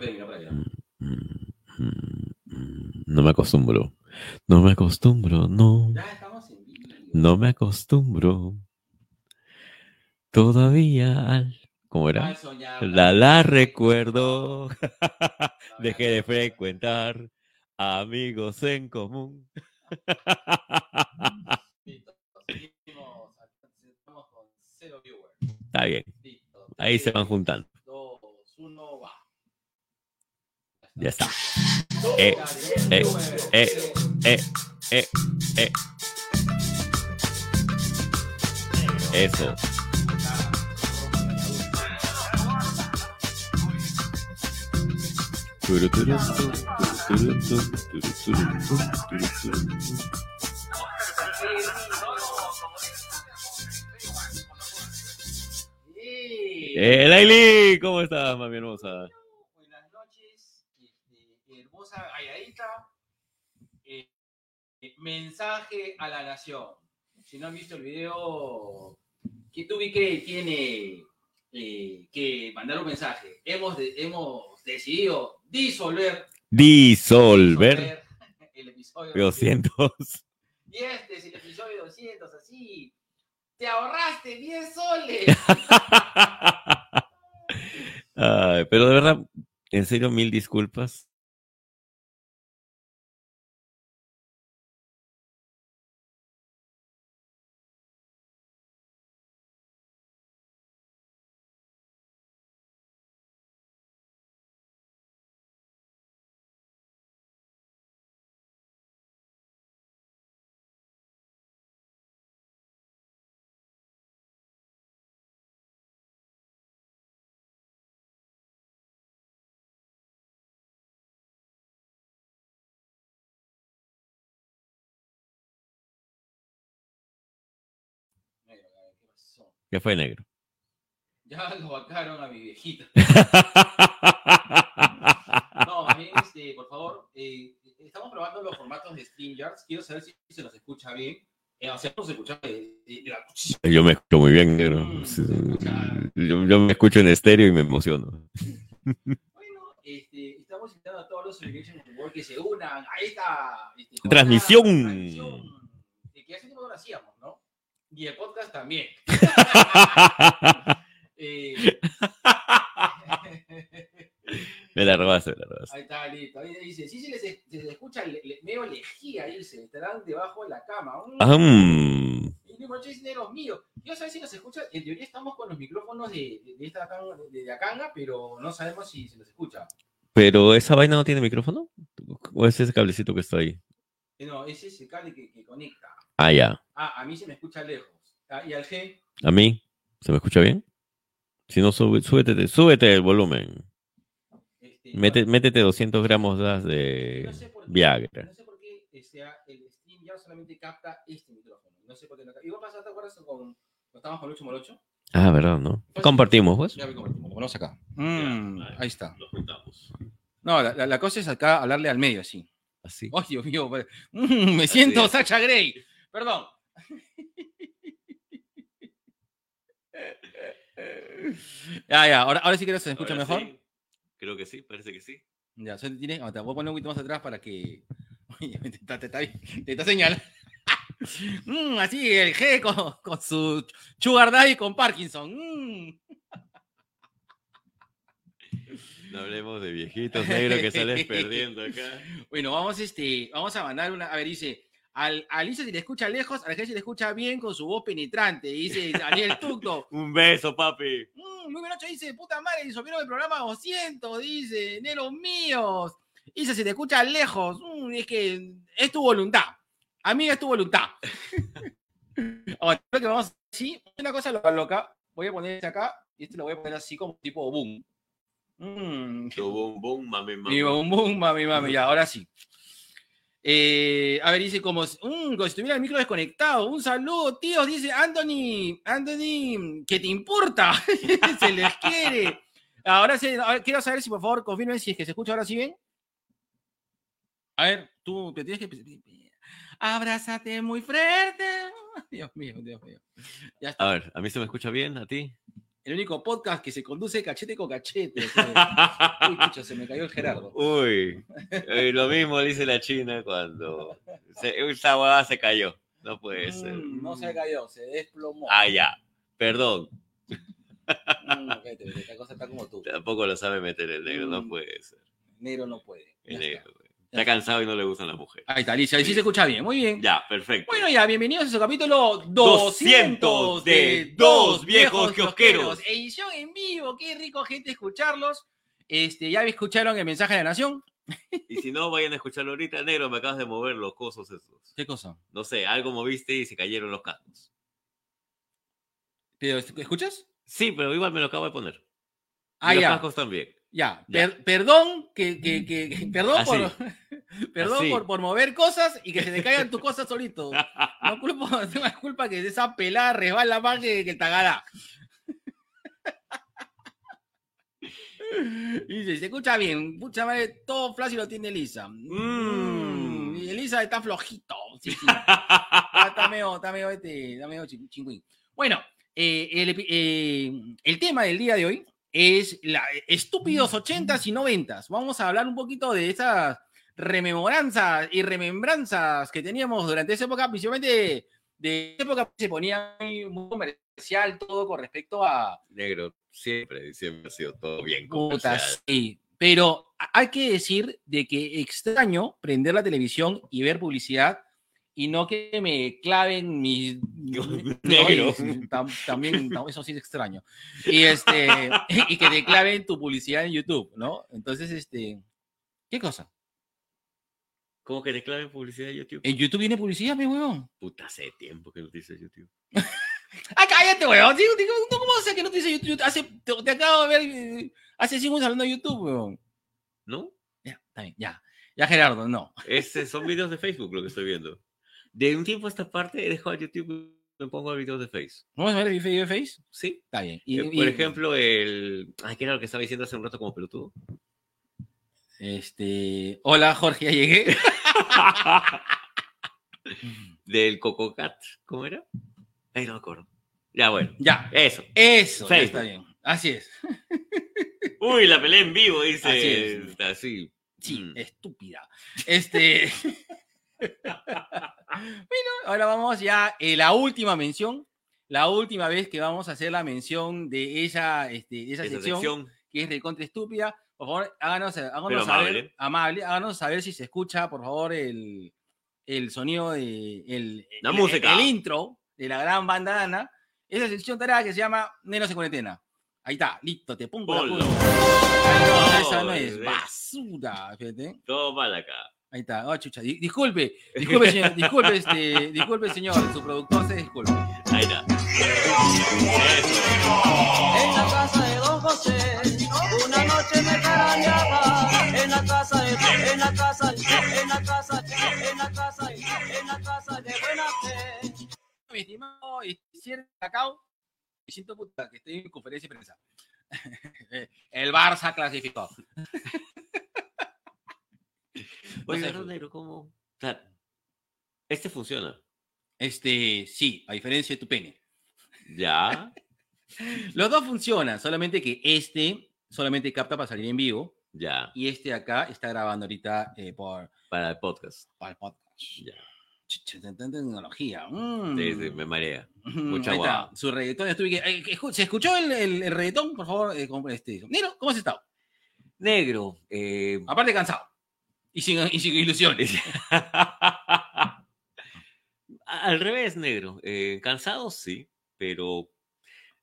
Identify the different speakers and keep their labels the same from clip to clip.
Speaker 1: término para allá.
Speaker 2: Mm, mm, mm, No me acostumbro. No me acostumbro, no.
Speaker 1: Ya estamos.
Speaker 2: No me acostumbro. Todavía al. ¿Cómo era? La la recuerdo. Dejé de frecuentar amigos en común. Está bien. Ahí se van
Speaker 1: Tres,
Speaker 2: juntando.
Speaker 1: Dos, uno, va.
Speaker 2: Ya está. Eh, eh, eh, eh, eh, eh. Eso. Eh, Laili, ¿cómo estás, mami hermosa?
Speaker 1: Buenas noches, este, hermosa galladita. Eh, eh, mensaje a la nación. Si no han visto el video, que tuve que tiene eh, que mandar un mensaje. Hemos, de- hemos decidido disolver,
Speaker 2: Disolver.
Speaker 1: disolver el episodio
Speaker 2: 200.
Speaker 1: Y este es el episodio 200, así. Te ahorraste 10 soles.
Speaker 2: Ay, pero de verdad, en serio, mil disculpas.
Speaker 1: ¿Qué
Speaker 2: fue negro?
Speaker 1: Ya lo vacaron a mi viejita. No, este, por favor, eh, estamos probando los formatos de StreamYards. Quiero saber si se nos escucha bien. Eh, o sea, no se escucha la-
Speaker 2: Yo me escucho muy bien, negro.
Speaker 1: Mm.
Speaker 2: Yo, yo me escucho en estéreo y me emociono.
Speaker 1: Bueno, este, estamos invitando a todos los Celebration World que se unan a esta este, jornada,
Speaker 2: Transmisión.
Speaker 1: transmisión, que hace tiempo no lo hacíamos, ¿no? Y el podcast también. Eh,
Speaker 2: Me la robaste, me la robaste.
Speaker 1: Ahí está, listo. Ahí dice, sí, sí, les, se les escucha le- le- medio lejía, dice, estarán debajo de la cama. Mm. Y digo, "Che, es negro mío. Yo sé si nos escucha, en teoría estamos con los micrófonos de, de, de esta de, de Acanga, pero no sabemos si se nos escucha.
Speaker 2: Pero esa vaina no tiene micrófono? ¿O es ese cablecito que está ahí?
Speaker 1: No, ese es el cable que, que conecta.
Speaker 2: Ah, ya.
Speaker 1: Ah, a mí se me escucha lejos. Ah, y al G,
Speaker 2: ¿A mí? ¿Se me escucha bien? Si no, sube- súbete, súbete el volumen.
Speaker 1: este,
Speaker 2: Mete-
Speaker 1: no,
Speaker 2: métete 200 gramos de
Speaker 1: no sé por qué-
Speaker 2: Viagra.
Speaker 1: No sé por qué eh, sea, el stream ya solamente capta este micrófono. No sé por qué no capta. Igual pasa, ¿te acuerdas con, cuando estábamos con Lucho Morocho?
Speaker 2: Ah, ¿verdad, no? Compartimos, pues.
Speaker 1: Ya lo ponemos acá.
Speaker 2: Ya,
Speaker 1: Mm,
Speaker 2: ahí.
Speaker 1: ahí está.
Speaker 2: Lo juntamos.
Speaker 1: No, la, la- la cosa es acá hablarle al medio, así.
Speaker 2: Así.
Speaker 1: ¡Ay, Dios mío! pues, mm, me siento
Speaker 2: es.
Speaker 1: Sacha Grey. Perdón. ya, ya. Ahora, ahora sí que se escucha
Speaker 2: Ahora
Speaker 1: mejor.
Speaker 2: sí. Creo que sí, parece que sí.
Speaker 1: Ya, tienes, te voy a poner un poquito más atrás para que. Oye, te está, te está, te está señalando. Mm, así, el G con, con su Sugar Daddy con Parkinson. Mm.
Speaker 2: No hablemos de viejitos negros que sales perdiendo acá.
Speaker 1: Bueno, vamos, este, vamos a mandar una. A ver, dice. Al, a se le escucha lejos, al G se le escucha bien con su voz penetrante. Dice Daniel Tucto.
Speaker 2: Un beso, papi.
Speaker 1: Mm, Luis Menocho dice, puta madre, disolvieron el programa 200, dice, neros míos. Dice, se te escucha lejos. Mm, es que es tu voluntad. Amiga, es tu voluntad. Ahora, creo que vamos así. Una cosa loca, loca. Voy a poner este acá y este lo voy a poner así como tipo boom. Mm,
Speaker 2: Tu boom, boom, mami, mami.
Speaker 1: mi boom, boom, mami, mami. Ya, ahora sí. Eh, a ver, dice mm, como si estuviera el micro desconectado. Un saludo, tíos, dice Anthony. Anthony, ¿qué te importa? se les quiere. Ahora ver, quiero saber si por favor confirmen si es que se escucha ahora sí bien. A ver, tú te tienes que. Abrázate muy fuerte. Dios mío, Dios mío.
Speaker 2: A ver, ¿a mí se me escucha bien? ¿A ti?
Speaker 1: El único podcast que se conduce cachete con cachete. Uy, pucha, se me cayó el Gerardo.
Speaker 2: Uy, eh, lo mismo dice la China cuando se, esa huevada se cayó. No puede ser.
Speaker 1: Mm, no se cayó, se desplomó.
Speaker 2: Ah, ya. Perdón,
Speaker 1: Mm, esta cosa está como tú.
Speaker 2: tampoco lo sabe meter el negro, no
Speaker 1: Mm.
Speaker 2: puede ser.
Speaker 1: Negro no puede.
Speaker 2: El negro. Está cansado y no le gustan las mujeres.
Speaker 1: Ahí está, Alicia. Ahí sí se escucha bien. Muy bien.
Speaker 2: Ya, perfecto.
Speaker 1: Bueno, ya, bienvenidos a su capítulo 200 de Dos Viejos Kiosqueros. Edición en vivo, qué rico, gente, escucharlos. Este, ya escucharon el mensaje de la nación.
Speaker 2: Y si no, vayan a escucharlo ahorita, negro, me acabas de mover los cosos esos.
Speaker 1: ¿Qué cosa?
Speaker 2: No sé, algo moviste y se cayeron los cascos.
Speaker 1: ¿Pero, ¿Escuchas?
Speaker 2: Sí, pero igual me lo acabo de poner. Y
Speaker 1: Ah,
Speaker 2: los
Speaker 1: ya.
Speaker 2: cascos también.
Speaker 1: Ya,
Speaker 2: Ya.
Speaker 1: per- perdón que, que, que- que- perdón por, perdón por, por mover cosas y que se te caigan tus cosas solito. No culpa, no es culpa que esa pelada resbala más que, que el tagará. Y dice, se escucha bien, pucha madre, todo flash lo tiene Elisa. Mm, y Elisa está flojito. Sí, sí. Está, medio, está medio, este, está medio. Bueno, eh, el, eh, el tema del día de hoy es la, estúpidos 80s y 90s. Vamos a hablar un poquito de esas rememoranzas y remembranzas que teníamos durante esa época, principalmente de esa época se ponía muy, comercial todo con respecto a
Speaker 2: Negro, siempre, siempre ha sido todo bien. comercial.
Speaker 1: sí. Pero hay que decir de que extraño prender la televisión y ver publicidad y no que me claven mis
Speaker 2: Negro.
Speaker 1: Sí, tam- también tam- eso sí es extraño y este y que te claven tu publicidad en YouTube no entonces este qué cosa
Speaker 2: ¿Cómo que te claven publicidad de YouTube?
Speaker 1: en YouTube viene publicidad mi huevón
Speaker 2: Puta, hace tiempo que no dice YouTube.
Speaker 1: ah cállate huevón cómo sé que no te dice YouTube hace te, te acabo de ver eh, hace cinco años hablando de YouTube huevón
Speaker 2: ¿No?
Speaker 1: ya está bien ya ya Gerardo no
Speaker 2: Ese, son videos de Facebook lo que estoy viendo. De un tiempo a esta parte he dejado YouTube me pongo videos de Facebook.
Speaker 1: vamos a ver el video de Face
Speaker 2: Sí.
Speaker 1: está bien y,
Speaker 2: Eh,
Speaker 1: y-
Speaker 2: Por ejemplo, el. Ay, ¿qué era lo que estaba diciendo hace un rato como pelotudo?
Speaker 1: este hola Jorge ya llegué
Speaker 2: Del Cococat. ¿Cómo era? Ay, no me acuerdo. Ya, bueno.
Speaker 1: ya
Speaker 2: Eso.
Speaker 1: eso ya está bien así es
Speaker 2: Uy, la pelea en vivo, dice.
Speaker 1: Así es.
Speaker 2: Así.
Speaker 1: Sí,
Speaker 2: Mm.
Speaker 1: estúpida. Este. bueno, ahora vamos ya a la última mención. La última vez que vamos a hacer la mención de esa, este, esa,
Speaker 2: Esa
Speaker 1: sección,
Speaker 2: sección.
Speaker 1: que es recontra estúpida. Por favor, háganos, háganos
Speaker 2: Pero
Speaker 1: saber,
Speaker 2: amable.
Speaker 1: amable, háganos saber si se escucha, por favor, el, el sonido de el,
Speaker 2: La
Speaker 1: el-
Speaker 2: música.
Speaker 1: el intro de la gran bandana. Esa sección tarada que se llama Nenos en cuarentena. Ahí está, listo, te pongo la. Ay, no, esa no es
Speaker 2: bebé.
Speaker 1: basura, fíjate.
Speaker 2: Todo mal acá.
Speaker 1: Ahí está, oh, chucha. di- disculpe, disculpe, señor, disculpe, este, disculpe, señor, su productor se disculpe.
Speaker 2: Ahí está.
Speaker 3: En la casa de Don José, una noche me carañaba. En la casa de, en la casa, en la casa, en la casa, en la casa de buena fe.
Speaker 1: Mi estimado Cierre Cacao, me siento puta que estoy en conferencia de prensa. El Barça clasificó.
Speaker 2: Oye,
Speaker 1: sé,
Speaker 2: Garro Negro, ¿cómo? O sea, este funciona.
Speaker 1: Este, sí, a diferencia de tu pene.
Speaker 2: Ya.
Speaker 1: Los dos funcionan, solamente que este solamente capta para salir en vivo
Speaker 2: Ya.
Speaker 1: y este acá está grabando ahorita eh, por,
Speaker 2: Para el podcast.
Speaker 1: por el podcast.
Speaker 2: Ya.
Speaker 1: Tecnología. mm.
Speaker 2: Sí, sí, me marea.
Speaker 1: Ujú,
Speaker 2: Mucha guava.
Speaker 1: Su reggaetón. estuve eh, ¿Se escuchó el, el- el reggaetón? Por favor, eh, este. Nero, ¿cómo has estado?
Speaker 2: Negro. eh,
Speaker 1: Aparte cansado. Y sin, y sin ilusiones.
Speaker 2: Al revés, negro. eh, cansado, sí, pero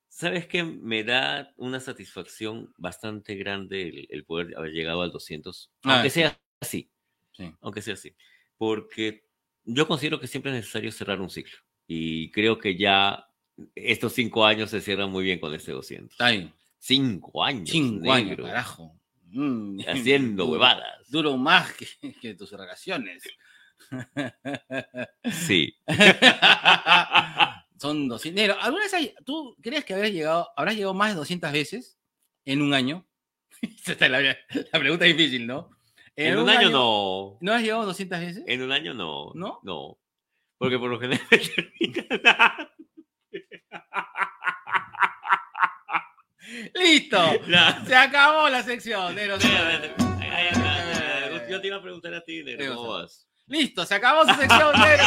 Speaker 2: ¿sabes qué? Me da una satisfacción bastante grande el, el poder haber llegado al 200,
Speaker 1: Ah,
Speaker 2: aunque
Speaker 1: sí.
Speaker 2: sea así,
Speaker 1: Sí.
Speaker 2: aunque sea así, porque yo considero que siempre es necesario cerrar un ciclo y creo que ya estos cinco años se cierran muy bien con este 200.
Speaker 1: Está bien.
Speaker 2: Cinco años,
Speaker 1: Cinco años, carajo. Mm,
Speaker 2: haciendo huevadas.
Speaker 1: Duro más que, que tus relaciones.
Speaker 2: Sí.
Speaker 1: Son 200. Nero, ¿alguna vez hay- tú crees que habrás llegado, habrás llegado más de 200 veces en un año? Esta es la, la pregunta difícil, ¿no?
Speaker 2: En, un, año, no.
Speaker 1: ¿No has llegado 200 veces?
Speaker 2: En un año no.
Speaker 1: ¿No?
Speaker 2: No. Porque por lo general
Speaker 1: Listo.
Speaker 2: Ya.
Speaker 1: Se acabó la sección. negro.
Speaker 2: Yo te iba a preguntar a ti, negro, ¿cómo vas?
Speaker 1: Listo, se acabó su sección. negro.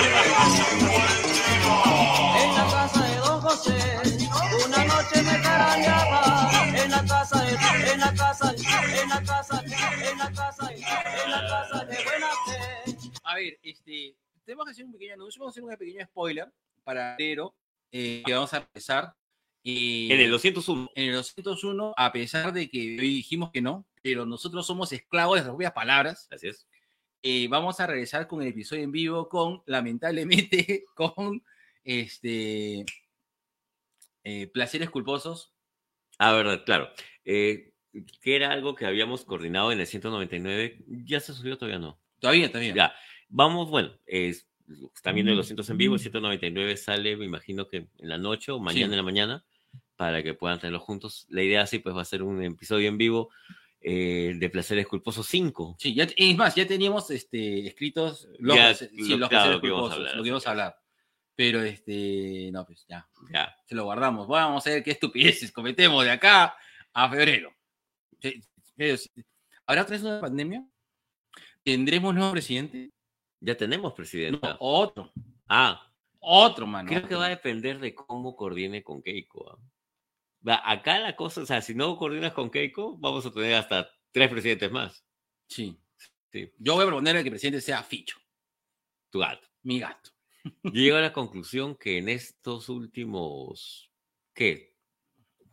Speaker 3: En la casa de Don José, una noche me carañaba. En la casa de, en la casa, en la casa, en la casa, en la casa de buena fe.
Speaker 1: A ver, este, tenemos que hacer un pequeño anuncio, vamos a hacer un pequeño spoiler para enero, eh, que vamos a empezar. Y
Speaker 2: En el 201.
Speaker 1: en el 201, a pesar de que hoy dijimos que no, pero nosotros somos esclavos de las propias palabras,
Speaker 2: Así es.
Speaker 1: eh, vamos a regresar con el episodio en vivo con, lamentablemente, con este eh, placeres culposos.
Speaker 2: Ah, verdad, claro. Eh, que era algo que habíamos coordinado en el 199. ¿Ya se subió todavía no?
Speaker 1: Todavía, todavía.
Speaker 2: Ya. Vamos, bueno, es, están viendo el 200 en vivo, el 199 sale, me imagino que en la noche o mañana
Speaker 1: Sí.
Speaker 2: en la mañana, para que puedan tenerlo juntos. La idea sí, pues va a ser un episodio en vivo eh, de Placeres Culposos 5.
Speaker 1: Sí, ya, es más, ya teníamos este, escritos los,
Speaker 2: Ya,
Speaker 1: sí,
Speaker 2: lo-
Speaker 1: los
Speaker 2: claro,
Speaker 1: placeres
Speaker 2: lo
Speaker 1: culposos,
Speaker 2: hablar,
Speaker 1: lo que íbamos a hablar. Pero este, no, pues ya,
Speaker 2: Ya.
Speaker 1: se lo guardamos. Vamos a ver qué estupideces cometemos de acá a febrero. ¿Habrá otra vez una pandemia? ¿Tendremos nuevo presidente?
Speaker 2: Ya tenemos
Speaker 1: No,
Speaker 2: presidenta.
Speaker 1: otro.
Speaker 2: Ah,
Speaker 1: Otro, mano.
Speaker 2: creo que va a depender de cómo coordine con Keiko. ¿ah? Acá la cosa, o sea, si no coordinas con Keiko, vamos a tener hasta tres presidentes más.
Speaker 1: Sí.
Speaker 2: Sí.
Speaker 1: Yo voy a proponer que el presidente sea Ficho,
Speaker 2: Tu gato.
Speaker 1: mi gato.
Speaker 2: Llego a la conclusión que en estos últimos, ¿qué?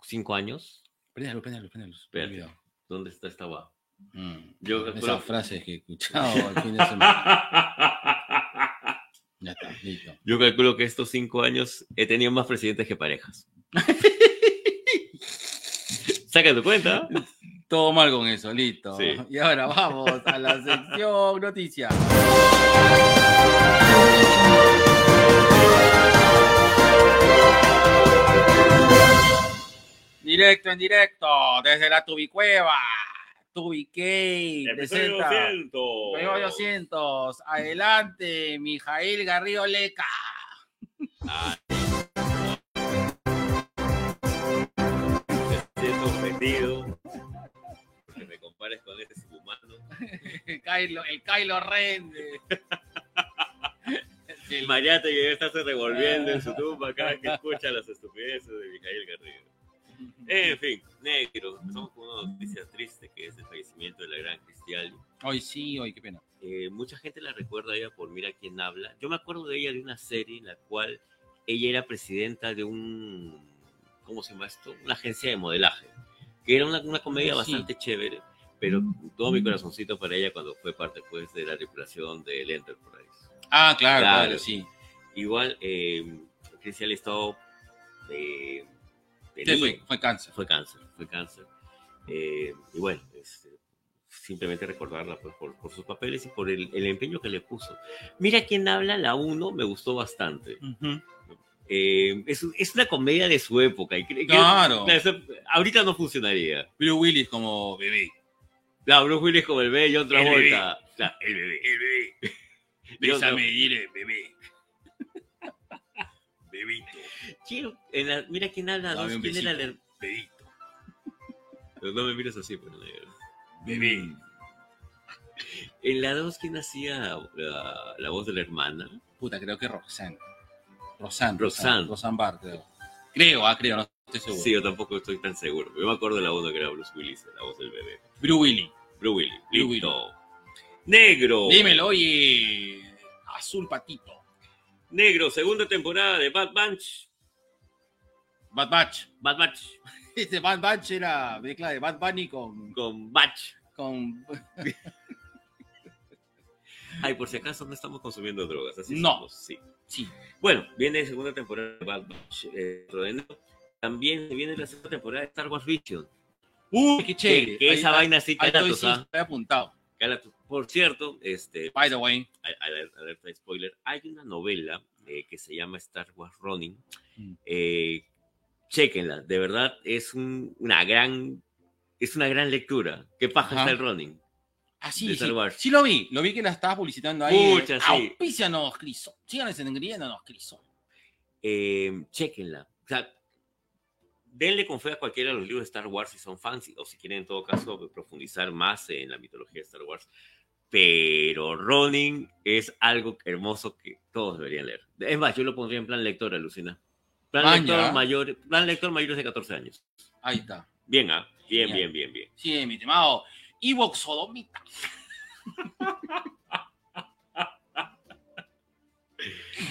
Speaker 2: ¿Cinco años?
Speaker 1: Luz.
Speaker 2: Espérate.
Speaker 1: Cuidado.
Speaker 2: ¿Dónde está esta va?
Speaker 1: Mm,
Speaker 2: Yo
Speaker 1: Esas frases que he escuchado al fin de semana. Ya está, listo.
Speaker 2: Yo calculo que estos cinco años he tenido más presidentes que parejas. Saca tu cuenta.
Speaker 1: Todo mal con eso, listo.
Speaker 2: Sí.
Speaker 1: Y ahora vamos a la sección noticias. Directo en directo, desde la Tubicueva. Tubiquey presenta. Episodio 200. Adelante, Mijail Garrido Leca.
Speaker 2: Ah. Compares con este subhumano.
Speaker 1: El Kylo, el Kylo Ren. de-
Speaker 2: El Mariate que está se revolviendo en su tumba cada vez que escucha las estupideces de Mijail Garrido. En fin, negro. Empezamos con una noticia triste que es el fallecimiento de la gran Cristiali.
Speaker 1: Hoy sí, hoy qué pena.
Speaker 2: Eh, mucha gente la recuerda a ella por Mira quién habla. Yo me acuerdo de ella de una serie en la cual ella era presidenta de un, ¿cómo se llama esto? Una agencia de modelaje, que era una, una comedia
Speaker 1: Sí.
Speaker 2: bastante chévere, pero todo mi corazoncito para ella cuando fue parte pues de la tripulación del Enterprise.
Speaker 1: Ah, claro,
Speaker 2: Claro.
Speaker 1: claro, sí.
Speaker 2: Igual, eh, Cristian Estado eh,
Speaker 1: Sí,
Speaker 2: tenía-
Speaker 1: fue, fue cáncer.
Speaker 2: fue cáncer, fue cáncer. Eh, y bueno, este, simplemente recordarla pues, por, por sus papeles y por el, el empeño que le puso. Mira quién habla, la 1 me gustó bastante.
Speaker 1: Ujú.
Speaker 2: Eh, es, es una comedia de su época. Y que-
Speaker 1: Claro.
Speaker 2: eso- ahorita no funcionaría.
Speaker 1: Bruce Willis como bebé.
Speaker 2: Claro, Bruce Willis como el bebé y otra
Speaker 1: El bebé.
Speaker 2: vuelta. El bebé, el bebé.
Speaker 1: Bésame, dile, bebé. Bebito,
Speaker 2: Quiero- en la- mira quién habla, dos, quién era el-
Speaker 1: bebito,
Speaker 2: Pero no me mires así, pues, negro.
Speaker 1: bebé.
Speaker 2: En la 2, ¿quién hacía la, la voz de la hermana?
Speaker 1: Puta, creo que Roxanne. Roxanne.
Speaker 2: Roxanne.
Speaker 1: Roxanne Barr, creo. Creo, ah, creo, no estoy seguro.
Speaker 2: Sí, yo tampoco estoy tan seguro. Yo me acuerdo de la voz que era Bruce Willis, la voz del bebé.
Speaker 1: Bruce Willis.
Speaker 2: Bruce Willis.
Speaker 1: Bruce
Speaker 2: Listo. Negro.
Speaker 1: Dímelo, oye. Azul patito.
Speaker 2: Negro, segunda temporada de Bad Bunch.
Speaker 1: Bad Batch.
Speaker 2: Bad Batch.
Speaker 1: Este Bad Batch era mezcla de Bad Bunny con.
Speaker 2: Con Batch.
Speaker 1: con...
Speaker 2: Ay, por si acaso no estamos consumiendo drogas. Así
Speaker 1: No.
Speaker 2: somos, sí.
Speaker 1: Sí.
Speaker 2: Bueno, viene segunda temporada de Bad Batch. eh. También viene la segunda temporada de Star Wars Vision.
Speaker 1: Uy, qué
Speaker 2: Que,
Speaker 1: chévere.
Speaker 2: que esa
Speaker 1: ahí-
Speaker 2: vaina sí,
Speaker 1: ahí estoy, apuntado.
Speaker 2: Por cierto, este,
Speaker 1: By the way.
Speaker 2: al- al- alerta spoiler, hay una novela eh, que se llama Star Wars Running.
Speaker 1: Mm.
Speaker 2: Eh, chéquenla, de verdad es un- una gran es una gran lectura. ¿Qué
Speaker 1: Ajá.
Speaker 2: está el running?
Speaker 1: Ah, sí, sí. Lo vi. Lo vi que la estabas publicitando ahí.
Speaker 2: Pucha, sí.
Speaker 1: Auspícianos, Criso. Síganos en Criso.
Speaker 2: Eh, chéquenla. O sea, denle con fe a cualquiera de los libros de Star Wars si son fans o si quieren en todo caso profundizar más en la mitología de Star Wars. Pero Ronin es algo hermoso que todos deberían leer. Es más, yo lo pondría en plan lector, alucina. Plan
Speaker 1: Maña.
Speaker 2: lector, mayor, plan lector mayores de 14 años.
Speaker 1: Ahí está.
Speaker 2: Bien, ¿ah? Bien,
Speaker 1: Genial.
Speaker 2: bien, bien, bien.
Speaker 1: Sí, mi estimado. Evox Sodomita.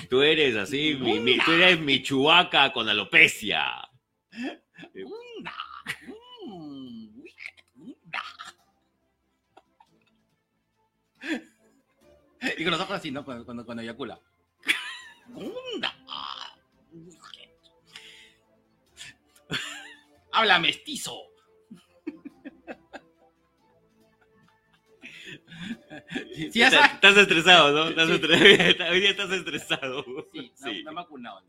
Speaker 2: Tú eres así, mi, mi- tú eres mi chubaca con alopecia.
Speaker 1: Unda. Y con los ojos así, ¿no? Cuando, cuando, cuando eyacula. Habla mestizo. Sí,
Speaker 2: Estás- estresado, ¿no? Estás
Speaker 1: Sí.
Speaker 2: estre- Hoy día estás estresado.
Speaker 1: Sí, no,
Speaker 2: Sí.
Speaker 1: no me ha vacunado.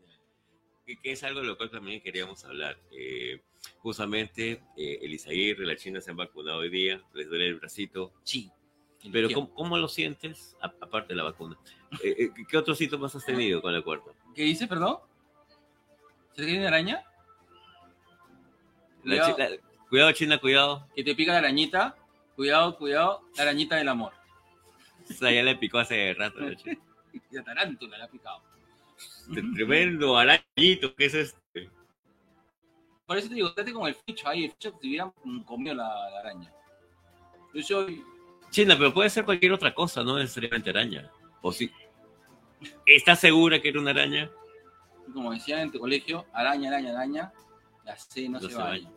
Speaker 2: Que, que es algo de lo cual también queríamos hablar. Eh, justamente, eh, el Isaguirre, la China se han vacunado hoy día, les duele el bracito.
Speaker 1: Sí.
Speaker 2: Pero ¿cómo, cómo lo sientes, a- aparte de la vacuna? Eh, eh, ¿Qué otros síntomas has tenido con la cuarta?
Speaker 1: ¿Qué dice, perdón? ¿Se te cae una araña?
Speaker 2: La
Speaker 1: Cuidado,
Speaker 2: chi- la- cuidado, China, cuidado.
Speaker 1: que te pica la arañita. Cuidado, cuidado, la arañita del amor.
Speaker 2: O sea, ya le picó hace rato. la China.
Speaker 1: La tarántula la ha picado.
Speaker 2: Tremendo arañito, ¿qué es este?
Speaker 1: Por eso te digo, date con el ficho ahí, el ficho que te hubiera mm, comido la, la araña. Yo soy.
Speaker 2: China, pero puede ser cualquier otra cosa, no necesariamente araña. ¿O sí? ¿Estás segura que era una araña?
Speaker 1: como decía en tu colegio, araña, araña, araña, la C no,
Speaker 2: No
Speaker 1: se,
Speaker 2: se
Speaker 1: baña.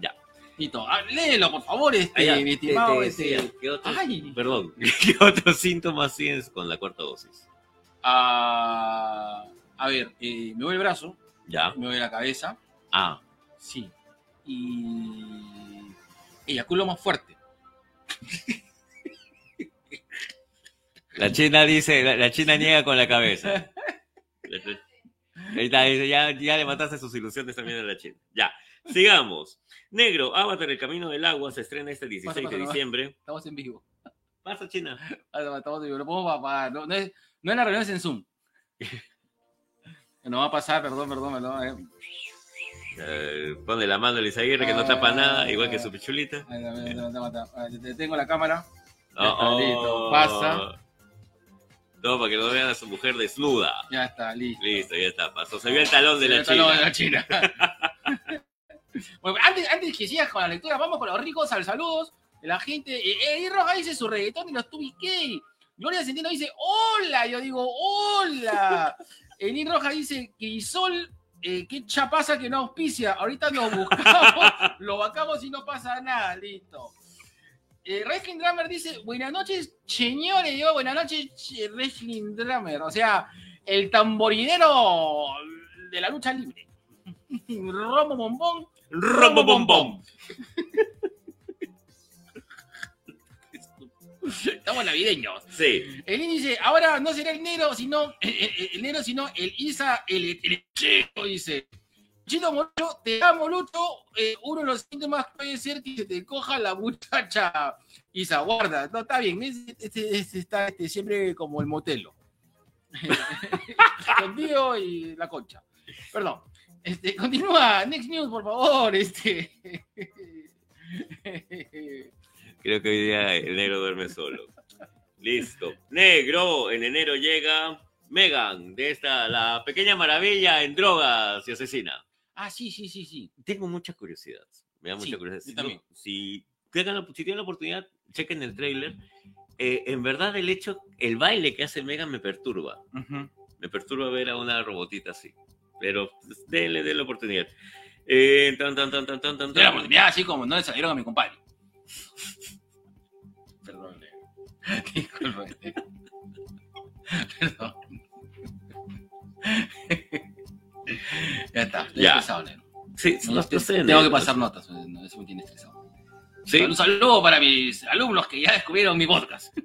Speaker 2: Ya.
Speaker 1: Listo, ah, léelo, por favor, este,
Speaker 2: Ah, ya,
Speaker 1: mi estimado.
Speaker 2: te- te
Speaker 1: este.
Speaker 2: ¿qué otros-
Speaker 1: Ay.
Speaker 2: Perdón, ¿qué otros síntomas tienes con la cuarta dosis?
Speaker 1: Ah, a ver, eh, me duele el brazo,
Speaker 2: Ya.
Speaker 1: me duele la cabeza,
Speaker 2: Ah,
Speaker 1: sí. Y. Eyaculo más fuerte.
Speaker 2: la China dice, la, la China niega con la cabeza. Dice, ya, ya le mataste sus ilusiones también a la China. Ya, sigamos. Negro, Avatar, el camino del agua, se estrena este 16
Speaker 1: Pasa, pasa,
Speaker 2: de diciembre.
Speaker 1: Estamos en vivo.
Speaker 2: Pasa, China.
Speaker 1: Estamos en vivo. Lo podemos apagar. No, no es, no es la reunión es en Zoom. No va a pasar, perdón, perdón, perdón. eh.
Speaker 2: Eh, pone la mano el Isaguirre que no tapa nada, igual que su pichulita.
Speaker 1: Te tengo la cámara. Ya
Speaker 2: Oh,
Speaker 1: está,
Speaker 2: oh.
Speaker 1: listo, pasa.
Speaker 2: No, para que no vean a su mujer desnuda.
Speaker 1: Ya está, listo.
Speaker 2: Listo, ya está. Pasó. Se vio el talón de
Speaker 1: Se
Speaker 2: la
Speaker 1: ve el talón de la
Speaker 2: China.
Speaker 1: China. bueno, antes, antes que sigas con la lectura, vamos con los ricos al saludos de la gente. Eh, Eddie Roja dice su reggaetón y los tubiqué. Gloria Centeno dice, hola, yo digo, hola. Eddie Roja dice que Isol, eh, qué chapaza que no auspicia. Ahorita nos buscamos, lo vacamos y no pasa nada, listo. Eh, Wrestling Drummer dice, buenas noches, señores. Yo, buenas noches, che- Wrestling Drummer. O sea, el tamborinero de la lucha libre. Romo Bombón.
Speaker 2: Rombo bom
Speaker 1: Estamos navideños.
Speaker 2: Sí.
Speaker 1: El Indy dice, ahora no será el negro, sino el negro, sino el Isa, el, el chico, dice. Chino Morocho, te amo, Lucho. Eh, uno de los síntomas puede ser que se te coja la muchacha. Isa, guarda. No, está bien. Este, este- este está este, siempre como el motelo. Contigo y la concha. Perdón. Este, continúa. Next News, por favor. Este.
Speaker 2: Creo que hoy día el negro duerme solo. Listo. Negro, en enero llega Megan, de esta, la pequeña maravilla en drogas y asesina.
Speaker 1: Ah, sí, sí, sí, sí.
Speaker 2: Tengo mucha curiosidad. Me da
Speaker 1: Sí,
Speaker 2: mucha curiosidad.
Speaker 1: yo
Speaker 2: Si,
Speaker 1: también.
Speaker 2: si, tengan si tienen la oportunidad, chequen el trailer. Eh, en verdad, el hecho, el baile que hace Megan me perturba.
Speaker 1: Ujú.
Speaker 2: Me perturba ver a una robotita así. Pero pues, denle, denle la oportunidad. Eh, tan, tan, tan, tan, tan, tan,
Speaker 1: la oportunidad, así como no le salieron a mi compadre. Disculpe. Perdón. ya está, estoy
Speaker 2: Ya.
Speaker 1: estresado, negro.
Speaker 2: Sí,
Speaker 1: No, tengo que pasar notas, no, eso me tiene estresado.
Speaker 2: Sí,
Speaker 1: Un saludo para mis alumnos que ya descubrieron mi podcast.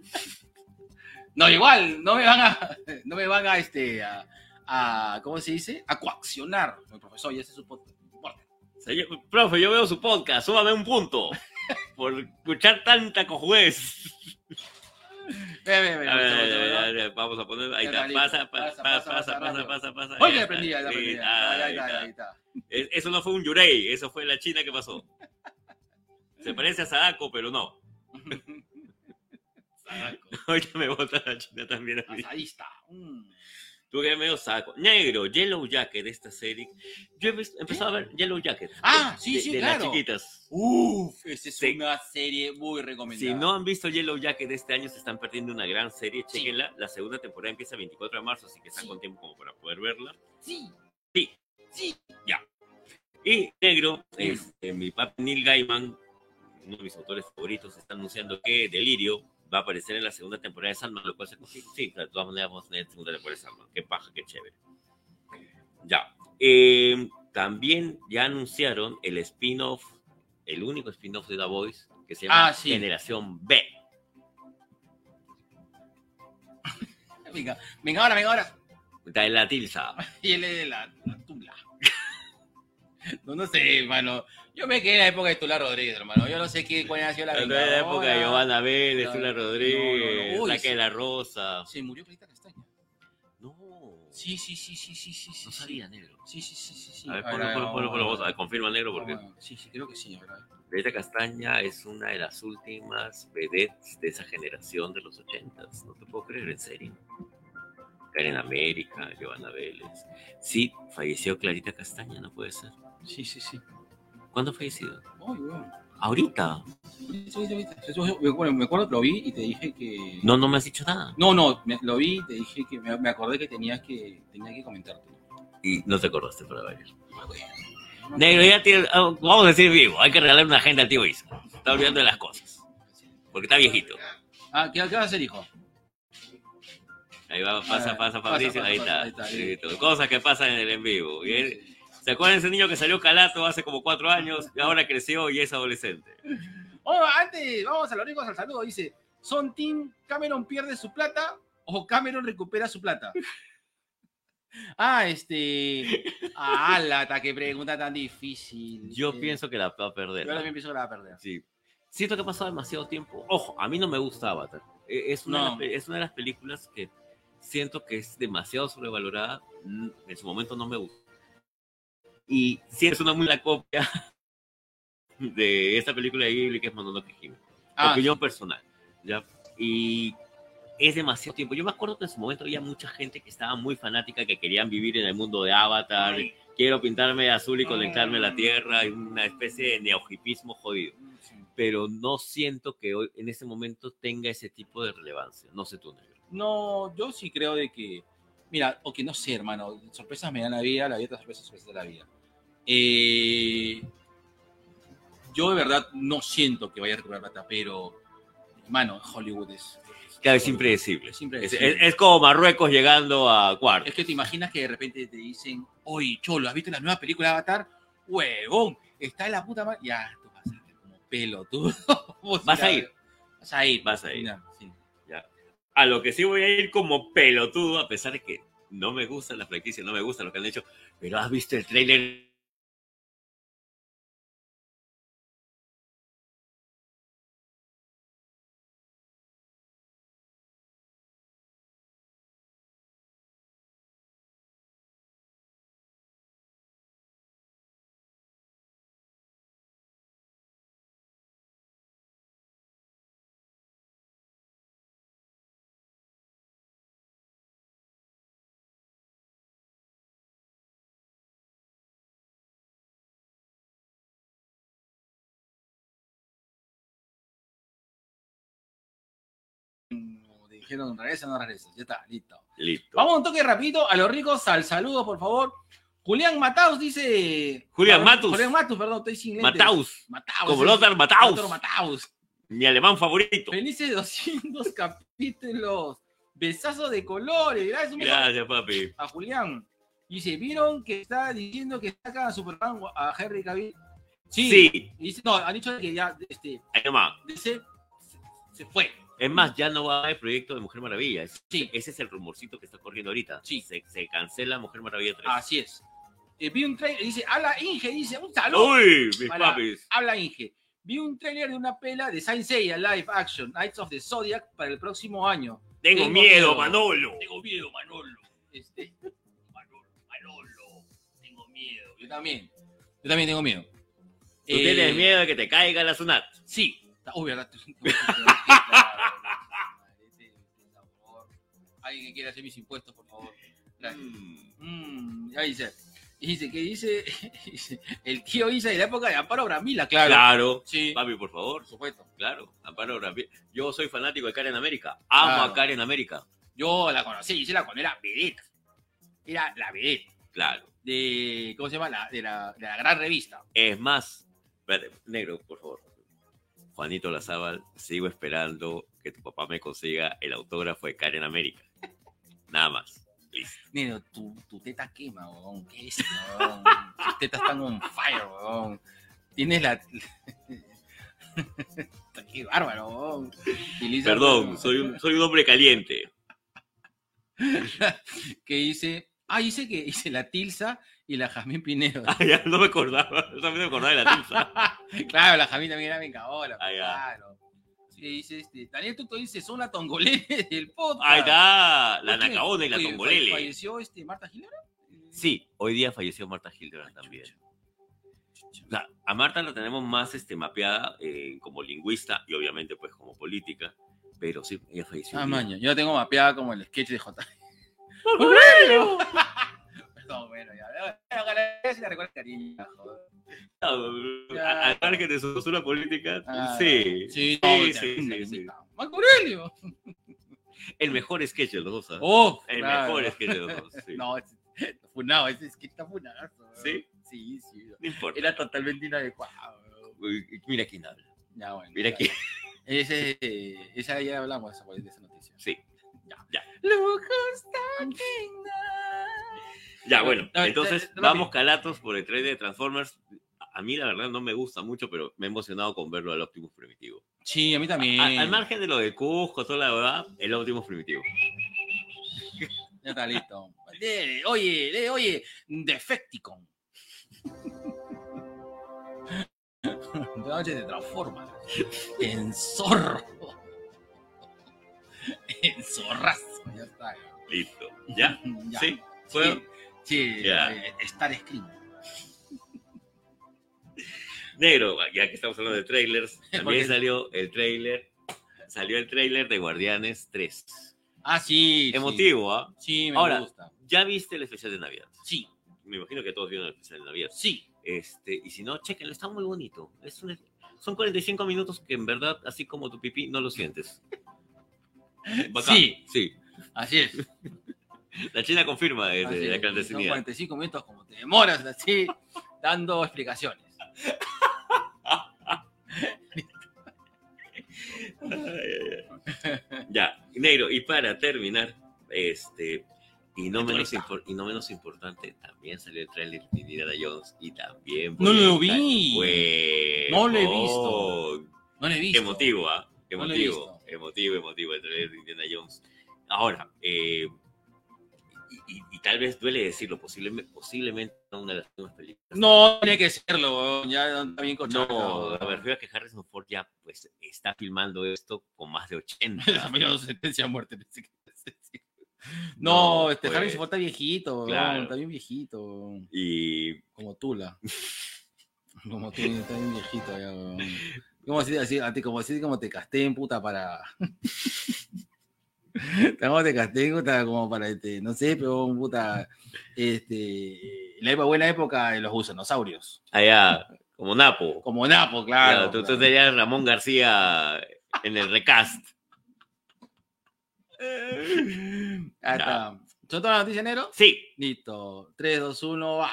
Speaker 1: No, igual, no me van a, no me van a, este, a, a- ¿cómo se dice? A coaccionar. Mi profesor, ya sé su podcast.
Speaker 2: Señor- profe, yo veo su podcast, súbame un punto. Por escuchar tanta cojuez. Vamos a poner, ahí está,
Speaker 1: está,
Speaker 2: pasa, pasa,
Speaker 1: Pasa,
Speaker 2: pasa,
Speaker 1: pasa,
Speaker 2: pasa, ya
Speaker 1: ya aprendí,
Speaker 2: está,
Speaker 1: aprendí. Ahí
Speaker 2: ahí
Speaker 1: está,
Speaker 2: está.
Speaker 1: ahí está.
Speaker 2: Es- Eso no fue un Yurei, eso fue la China que pasó. Se parece a Sadako, pero no.
Speaker 1: Sadaco,
Speaker 2: Ahorita me bota la China también a mí.
Speaker 1: asadista. Mm.
Speaker 2: Tú que medio saco. Negro, Yellow Jacket esta serie. Yo he vis- empezado a ver Yellow Jacket.
Speaker 1: Ah,
Speaker 2: de-
Speaker 1: sí, sí,
Speaker 2: de las
Speaker 1: claro.
Speaker 2: chiquitas.
Speaker 1: Uf, esa es
Speaker 2: Sí.
Speaker 1: una serie muy recomendada.
Speaker 2: Si no han visto Yellow Jacket de este año, se están perdiendo una gran serie.
Speaker 1: Sí.
Speaker 2: Chequenla. La segunda temporada empieza el 24 de marzo, así que están
Speaker 1: Sí.
Speaker 2: con tiempo como para poder verla.
Speaker 1: Sí,
Speaker 2: Sí.
Speaker 1: sí.
Speaker 2: Y negro, este, mi papi Neil Gaiman, uno de mis autores favoritos, está anunciando que Delirio va a aparecer en la segunda temporada de Sandman, lo cual se sí, sí, de todas maneras vamos a tener segunda temporada de Sandman. Qué paja, qué chévere. Ya. Eh, también ya anunciaron el spin-off, el único spin-off de The Voice, que se llama
Speaker 1: Ah, sí.
Speaker 2: Generación B.
Speaker 1: Venga, venga ahora, venga ahora.
Speaker 2: De la Tilsa.
Speaker 1: Y él es de la, la Tula. No, no sé, hermano. Yo me quedé en la época de Tula Rodríguez, hermano. Yo no sé qué, cuál ha sido la
Speaker 2: En la época de. Giovanna Vélez,
Speaker 1: No,
Speaker 2: Tula
Speaker 1: no, no,
Speaker 2: Rodríguez,
Speaker 1: no. Uy,
Speaker 2: de la Rosa.
Speaker 1: Se murió Clarita Castaña.
Speaker 2: No.
Speaker 1: Sí, sí, sí, sí, sí, sí. sí,
Speaker 2: No sabía, negro.
Speaker 1: Sí, sí, sí, sí. sí.
Speaker 2: A ver, ponlo, ponlo, ponlo, ponlo,
Speaker 1: vamos
Speaker 2: a ver, confirma negro porque
Speaker 1: Sí, sí, creo que sí. ahora.
Speaker 2: Greta Castaña es una de las últimas vedettes de esa generación de los ochentas. No te puedo creer, en serio. Karen América, Giovanna Vélez. Sí, falleció Clarita Castaña, no puede ser.
Speaker 1: Sí, sí, sí.
Speaker 2: ¿Cuándo
Speaker 1: bueno.
Speaker 2: Ahorita.
Speaker 1: Bueno, me acuerdo que lo vi y te dije que.
Speaker 2: No, no me has dicho nada.
Speaker 1: No, no, me- lo vi y te dije que me, me acordé que tenías que, tenía que comentarte.
Speaker 2: Y no te acordaste para variar.
Speaker 1: Ah, bueno.
Speaker 2: Negro, ya tiene, ah, vamos a decir vivo. Hay que regalarle una agenda al tío Isa. Está olvidando de las cosas. Porque está viejito.
Speaker 1: Ah, ¿qué, qué va a hacer, hijo?
Speaker 2: Ahí va, pasa,
Speaker 1: Ah,
Speaker 2: pasa Fabricio, ahí, está,
Speaker 1: ahí.
Speaker 2: Cosas que pasan en el en vivo. Y él- ¿Se acuerdan de ese niño que salió calato hace como cuatro años y ahora creció y es adolescente?
Speaker 1: Oh, antes, vamos a los ricos al saludo. Dice: ¿Son Team Cameron pierde su plata o Cameron recupera su plata? Ah, este. Ah, lata, qué pregunta tan difícil.
Speaker 2: Yo
Speaker 1: Eh,
Speaker 2: pienso que la va a perder.
Speaker 1: Yo también pienso que la va a perder.
Speaker 2: Sí. Siento que ha pasado demasiado tiempo. Ojo, a mí no me gusta Avatar. E- Es una, de las es una de las películas que siento que es demasiado sobrevalorada. Mm, En su momento no me gusta. Y sí es una muy la copia de esta película de Ghibli que es Mononoke Hime.
Speaker 1: Ah,
Speaker 2: opinión personal. ¿ya? Y es demasiado tiempo. Yo me acuerdo que en su momento había mucha gente que estaba muy fanática, que querían vivir en el mundo de Avatar. Quiero pintarme de azul y conectarme a la Tierra. y Una especie de neohipismo jodido.
Speaker 1: sí.
Speaker 2: Pero no siento que hoy, en ese momento tenga ese tipo de relevancia. No sé tú, negro.
Speaker 1: No, yo sí creo de que. Mira, o que no sé, hermano. Sorpresas me dan la vida, la vida te sorpresas, sorpresas de la vida. Eh, yo de verdad no siento que vaya a recuperar plata, pero. Hermano, Hollywood es.
Speaker 2: Claro, es impredecible.
Speaker 1: Es impredecible.
Speaker 2: es- es como Marruecos llegando a cuarto.
Speaker 1: Es que te imaginas que de repente te dicen, oye, Cholo, ¿has visto la nueva película de Avatar? Huevón, está en la puta madre. Ya, tú vas a ver como pelo, tú.
Speaker 2: Vas a ir.
Speaker 1: Vas a ir.
Speaker 2: Vas a ir.
Speaker 1: Sí.
Speaker 2: A lo que sí voy a ir como pelotudo, a pesar de que no me gusta la franquicia, no me gusta lo que han hecho, pero has visto el tráiler
Speaker 1: Dijeron, regresa, no regresa. Ya está, listo.
Speaker 2: Listo.
Speaker 1: Vamos un toque rapidito a los ricos, al saludo, por favor. Julián Mataus dice.
Speaker 2: Julián Matus.
Speaker 1: Julián Matus, perdón, estoy sin lentes.
Speaker 2: Mataus,
Speaker 1: Mataus.
Speaker 2: como Lothar Mataus,
Speaker 1: Lothar Mataus.
Speaker 2: mi alemán favorito.
Speaker 1: Felices 200 capítulos. Besazo de colores. Gracias,
Speaker 2: Gracias, papi.
Speaker 1: a Julián. Dice, ¿vieron que está diciendo que saca a Superman a Henry Cavill? Sí.
Speaker 2: Sí,
Speaker 1: Y dice, no, han dicho que ya este,
Speaker 2: ahí nomás.
Speaker 1: DC se, se fue.
Speaker 2: Es más, ya no va a haber proyecto de Mujer Maravilla. Es-
Speaker 1: Sí.
Speaker 2: Ese es el rumorcito que está corriendo ahorita.
Speaker 1: Sí.
Speaker 2: Se, se cancela Mujer Maravilla 3.
Speaker 1: Así es. Eh, vi un trailer, dice, habla Inge, dice, un saludo.
Speaker 2: Uy, mis
Speaker 1: Para-
Speaker 2: papis.
Speaker 1: Habla Inge. Vi un trailer de una pela de Saint Seiya Live Action, Knights of the Zodiac, para el próximo año.
Speaker 2: Tengo,
Speaker 1: tengo
Speaker 2: miedo,
Speaker 1: miedo.
Speaker 2: Manolo.
Speaker 1: Tengo miedo, Manolo. Este, Manolo, Manolo. Tengo miedo. Yo también. Yo también tengo miedo.
Speaker 2: Tú
Speaker 1: Eh,
Speaker 2: tienes miedo de que te caiga la SUNAT.
Speaker 1: Sí. Uy, verdad. Alguien que quiera hacer mis impuestos, por favor.
Speaker 2: Mm.
Speaker 1: Mm, ahí dice. Dice que dice, dice, el tío Isa de la época de Amparo Bramila, claro.
Speaker 2: Claro.
Speaker 1: Sí,
Speaker 2: Papi, por favor.
Speaker 1: por supuesto.
Speaker 2: Claro. Amparo Bramila. Yo soy fanático de Karen América. Amo
Speaker 1: Claro.
Speaker 2: a Karen América.
Speaker 1: Yo la conocí, yo hice la cuando era vedette. Era la vedette
Speaker 2: Claro.
Speaker 1: de, ¿cómo se llama? La, de, la, de la gran revista.
Speaker 2: Es más, espérate, negro, por favor. Juanito Lazábal, sigo esperando que tu papá me consiga el autógrafo de Karen América. Nada más. Listo.
Speaker 1: Neno, tu, tu teta quema, weón. ¿Qué es, weón? Tus tetas están on fire, weón. Tienes la... Qué bárbaro, weón.
Speaker 2: Perdón, soy un, soy un hombre caliente.
Speaker 1: Que dice... Ah, dice que dice la Tilsa y la Jazmín Pinedo.
Speaker 2: Ah, ya no me acordaba. Yo también me acordaba de la tiza.
Speaker 1: claro, la Jazmín también era bien cagola.
Speaker 2: Ah, ya.
Speaker 1: claro. Sí, dice este... Daniel Tuto dice, son la tongolele del podcast.
Speaker 2: Ahí está, la Nacaona y la
Speaker 1: oye,
Speaker 2: Tombolele.
Speaker 1: ¿Falleció este Marta Gilera?
Speaker 2: Sí, hoy día falleció Marta Hildebrand también. O sea, a Marta la tenemos más este, mapeada eh, como lingüista y obviamente pues como política, pero sí, ella falleció.
Speaker 1: Ah, maño. Yo la tengo mapeada como el sketch de J. Bueno, ya. La si la recuerdo cariño, joder.
Speaker 2: A- Al margen de su postura política,
Speaker 1: Ah,
Speaker 2: sí.
Speaker 1: Sí,
Speaker 2: Sí,
Speaker 1: no,
Speaker 2: sí, sí,
Speaker 1: está. Aurelio.
Speaker 2: El mejor sketch de los dos.
Speaker 1: Oh,
Speaker 2: el
Speaker 1: claro.
Speaker 2: mejor sketch de los dos. Sí.
Speaker 1: No, es, funado, ese es que está funadazo.
Speaker 2: ¿Sí?
Speaker 1: Sí, sí.
Speaker 2: No importa.
Speaker 1: Era totalmente inadecuado.
Speaker 2: Mira quién habla.
Speaker 1: Ya, bueno.
Speaker 2: Mira quién.
Speaker 1: Ese, esa ya hablamos de esa noticia.
Speaker 2: Sí.
Speaker 1: Ya.
Speaker 2: Ya.
Speaker 1: Talking now.
Speaker 2: Ya, bueno. Entonces, vamos calatos por el trailer de Transformers. A mí, la verdad, no me gusta mucho, pero me he emocionado con verlo al Optimus Primitivo.
Speaker 1: Sí, a mí también.
Speaker 2: A- al margen de lo de Cusco, toda la verdad, el Optimus Primitivo.
Speaker 1: Ya está listo. Oye, oye, Defecticon. De noche te transforma en zorro. En zorrazo. Ya está.
Speaker 2: Listo. ¿Ya?
Speaker 1: Ya.
Speaker 2: ¿Sí? ¿Fue?
Speaker 1: Sí, sí,
Speaker 2: Ya.
Speaker 1: eh, Star Scream.
Speaker 2: Negro, ya que estamos hablando de trailers, también salió el trailer, salió el trailer de Guardianes 3.
Speaker 1: Ah, sí.
Speaker 2: Emotivo, ¿ah?
Speaker 1: Sí, me
Speaker 2: Ahora-
Speaker 1: gusta.
Speaker 2: ¿Ya viste el especial de Navidad?
Speaker 1: Sí,
Speaker 2: Me imagino que todos vieron el especial de Navidad.
Speaker 1: sí.
Speaker 2: Este, y si no, chequenlo, está muy bonito. Es un- son 45 minutos que en verdad, así como tu pipí, no lo sientes. Bacán.
Speaker 1: Sí.
Speaker 2: Sí.
Speaker 1: Así es.
Speaker 2: La China confirma desde
Speaker 1: así
Speaker 2: la
Speaker 1: es. Son
Speaker 2: clandestinidad.
Speaker 1: 45 minutos como te demoras así dando explicaciones.
Speaker 2: Ya, negro, y para terminar, este, y no, menos y no menos importante, también salió el trailer de Indiana Jones y también...
Speaker 1: No lo vi.
Speaker 2: Pues,
Speaker 1: No lo he visto. No lo he visto.
Speaker 2: Emotivo, ¿ah?
Speaker 1: No lo he
Speaker 2: Emotivo, emotivo, emotivo el trailer de Indiana Jones. Ahora, eh, tal vez duele decirlo, posiblemente, posiblemente una de las últimas películas.
Speaker 1: No, tiene que serlo, ya está bien
Speaker 2: No,
Speaker 1: cochado.
Speaker 2: me refiero a que Harrison Ford ya pues está filmando esto con más de 80.
Speaker 1: También no sentencia a muerte. a decir. No,
Speaker 2: No,
Speaker 1: este
Speaker 2: pues.
Speaker 1: Harrison Ford está viejito,
Speaker 2: Claro.
Speaker 1: está bien viejito.
Speaker 2: Y
Speaker 1: Como Tula. Como tú, está bien viejito ya. Como así, a ti, como si como te casteen, puta, para. Te casteen, puta, como para este, no sé, pero puta, este, la época, buena época de los gusanosaurios.
Speaker 2: allá, como Napo.
Speaker 1: Como Napo,
Speaker 2: Claro,
Speaker 1: claro.
Speaker 2: tú, tú
Speaker 1: claro.
Speaker 2: tenías Ramón García en el recast.
Speaker 1: Ahí está. ¿Son todas las noticias, negro?
Speaker 2: Sí,
Speaker 1: Listo. 3, 2, 1, va.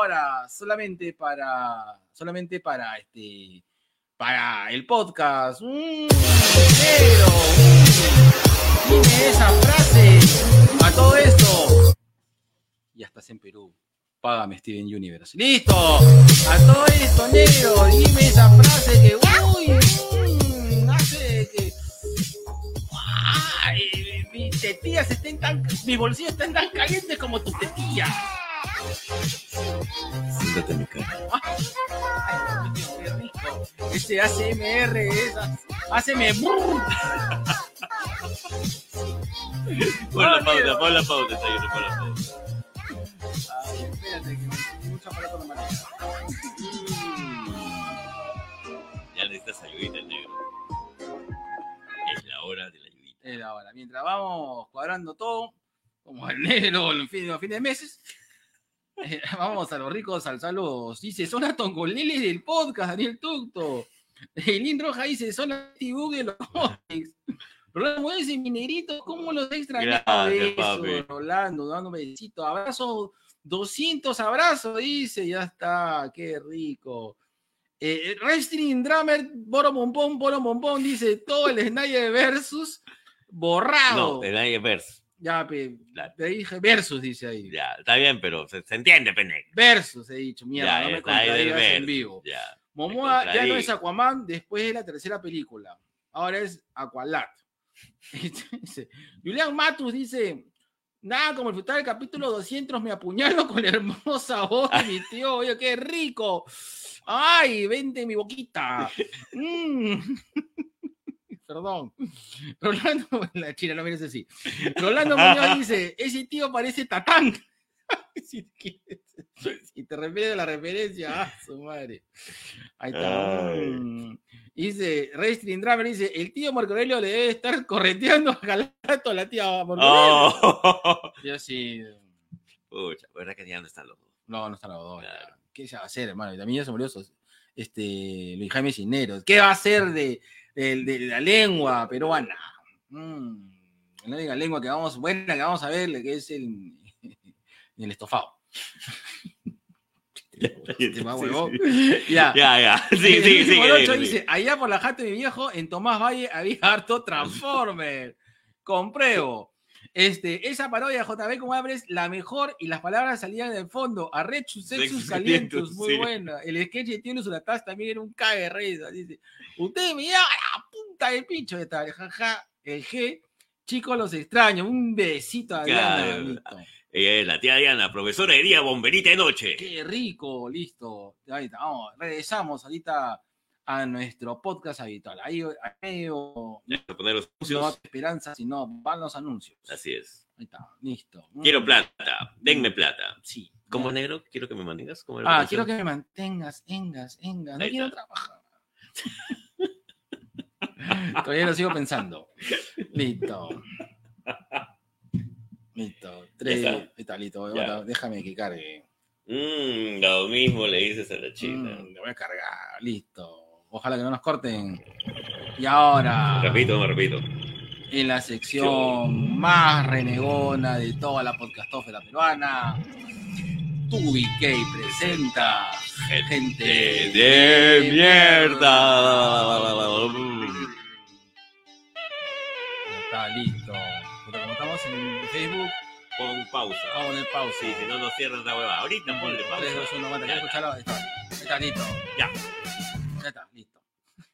Speaker 1: Ahora, solamente para. Solamente para este. Para el podcast. ¡Mmm! Dime esa frase. A todo esto. Ya estás en Perú. Págame Steven Universe. ¡Listo! A todo esto, negro, dime esa frase que, uy, mm, hace que. Ay, mis tetillas estén tan. Mis bolsillos estén tan calientes como tus tetillas.
Speaker 2: En mi cara.
Speaker 1: Ese ACMR es. Haceme.
Speaker 2: Pon la pauta, pon la pauta, Sayuri, pon la pauta.
Speaker 1: Ay, espérate, que mucha palabra con la mano.
Speaker 2: Ya necesitas ayudita, el negro. Es la hora de la ayudita.
Speaker 1: Es ahora. Mientras vamos cuadrando todo, como el negro en fin, los fines de meses, eh, vamos a los ricos al saludos. Dice, son las tongoleles del podcast, Daniel Tucto. Elin Roja dice, son las T-Book de los cómics. Rolando dice, mi negrito, ¿cómo los extrañaba?
Speaker 2: Gracias,
Speaker 1: Eso. Rolando, dando besitos, abrazos, 200 abrazos, dice, ya está, qué rico. Eh, Wrestling Drummer, Boro Bombón, Boro Bombón, dice, todo el Snyder versus borrado.
Speaker 2: No, el nadie verse.
Speaker 1: Ya, pe,
Speaker 2: Claro.
Speaker 1: te dije versus, dice ahí.
Speaker 2: Ya, está bien, pero se, se entiende, pendejo.
Speaker 1: Versus, he dicho, mierda,
Speaker 2: Ya,
Speaker 1: no me
Speaker 2: del
Speaker 1: contradigas en vivo.
Speaker 2: Ya.
Speaker 1: Momoa ya no es Aquaman después de la tercera película. Ahora es Aqualat. Julián Matus dice, nada como disfrutar el capítulo 200, me apuñalo con la hermosa voz de mi tío. Oye, qué rico. Ay, vente mi boquita. Mm. Perdón. Rolando, la china no mires así. Rolando Muñoz dice, ese tío parece Tatán. si, te refieres a la referencia, ah, su madre. Ahí está.
Speaker 2: Ay.
Speaker 1: Mm. Dice, Restring Drummer dice, el tío Marco Aurelio le debe estar correteando a Galato a la tía Marco.
Speaker 2: Oh.
Speaker 1: Yo sí.
Speaker 2: Pucha, verdad que ya no están los dos.
Speaker 1: No, no están los dos. ya.
Speaker 2: Claro.
Speaker 1: ¿Qué se va a hacer, hermano? Y también ya se murió este, Luis Jaime Cineros. ¿Qué va a hacer de, de- de la lengua peruana? Mm, la única lengua que vamos, buena que vamos a ver, que es el, el estofado. Ya.
Speaker 2: Ya, ya. Sí, sí, sí.
Speaker 1: dice, allá por la jata de mi viejo, en Tomás Valle había harto Transformer. Compruebo. Este, esa parodia de JB como es la mejor y las palabras salían del fondo. Arrechus, sexus, calientus, muy
Speaker 2: sí.
Speaker 1: buena. El sketch de Tino Surataz también era un cague risa. Dice, usted me lleva a la punta del pincho de tal, jaja, el G. Chicos, los extraño. Un besito a Diana.
Speaker 2: Claro. es la tía Diana, profesora de día, bomberita de noche.
Speaker 1: Qué rico, listo. Ahí está, vamos, regresamos ahorita a nuestro podcast habitual. Ahí, ahí
Speaker 2: Ya, a poner los
Speaker 1: no
Speaker 2: anuncios.
Speaker 1: esperanza, sino van los anuncios.
Speaker 2: Así es.
Speaker 1: Ahí está, listo.
Speaker 2: Quiero
Speaker 1: Mm,
Speaker 2: plata. Denme plata.
Speaker 1: Sí.
Speaker 2: ¿Cómo
Speaker 1: Ya.
Speaker 2: negro? Quiero que me mantengas. ¿Cómo era la
Speaker 1: Ah, quiero que me mantengas, engas, engas. No quiero trabajar. Todavía lo sigo pensando. Listo. Listo. Tres. Ahí
Speaker 2: está.
Speaker 1: listo. Ahora Déjame que cargue.
Speaker 2: Mm, lo mismo le dices a la china.
Speaker 1: Mm, lo voy a cargar. Listo. Ojalá que no nos corten. Y ahora.
Speaker 2: Repito, me repito.
Speaker 1: en la sección más renegona de toda la podcastófera peruana, TubiK presenta Gente
Speaker 2: de mierda.
Speaker 1: Ya está listo. Pero como estamos en Facebook,
Speaker 2: Pon pausa.
Speaker 1: vamos a poner pausa.
Speaker 2: Sí, si no nos cierran la hueva. Ahorita ponle pausa.
Speaker 1: 3, 2, 1, mata. ¿Quieres escucharlo? Está. Está, listo.
Speaker 2: Ya.
Speaker 1: Ya está, listo.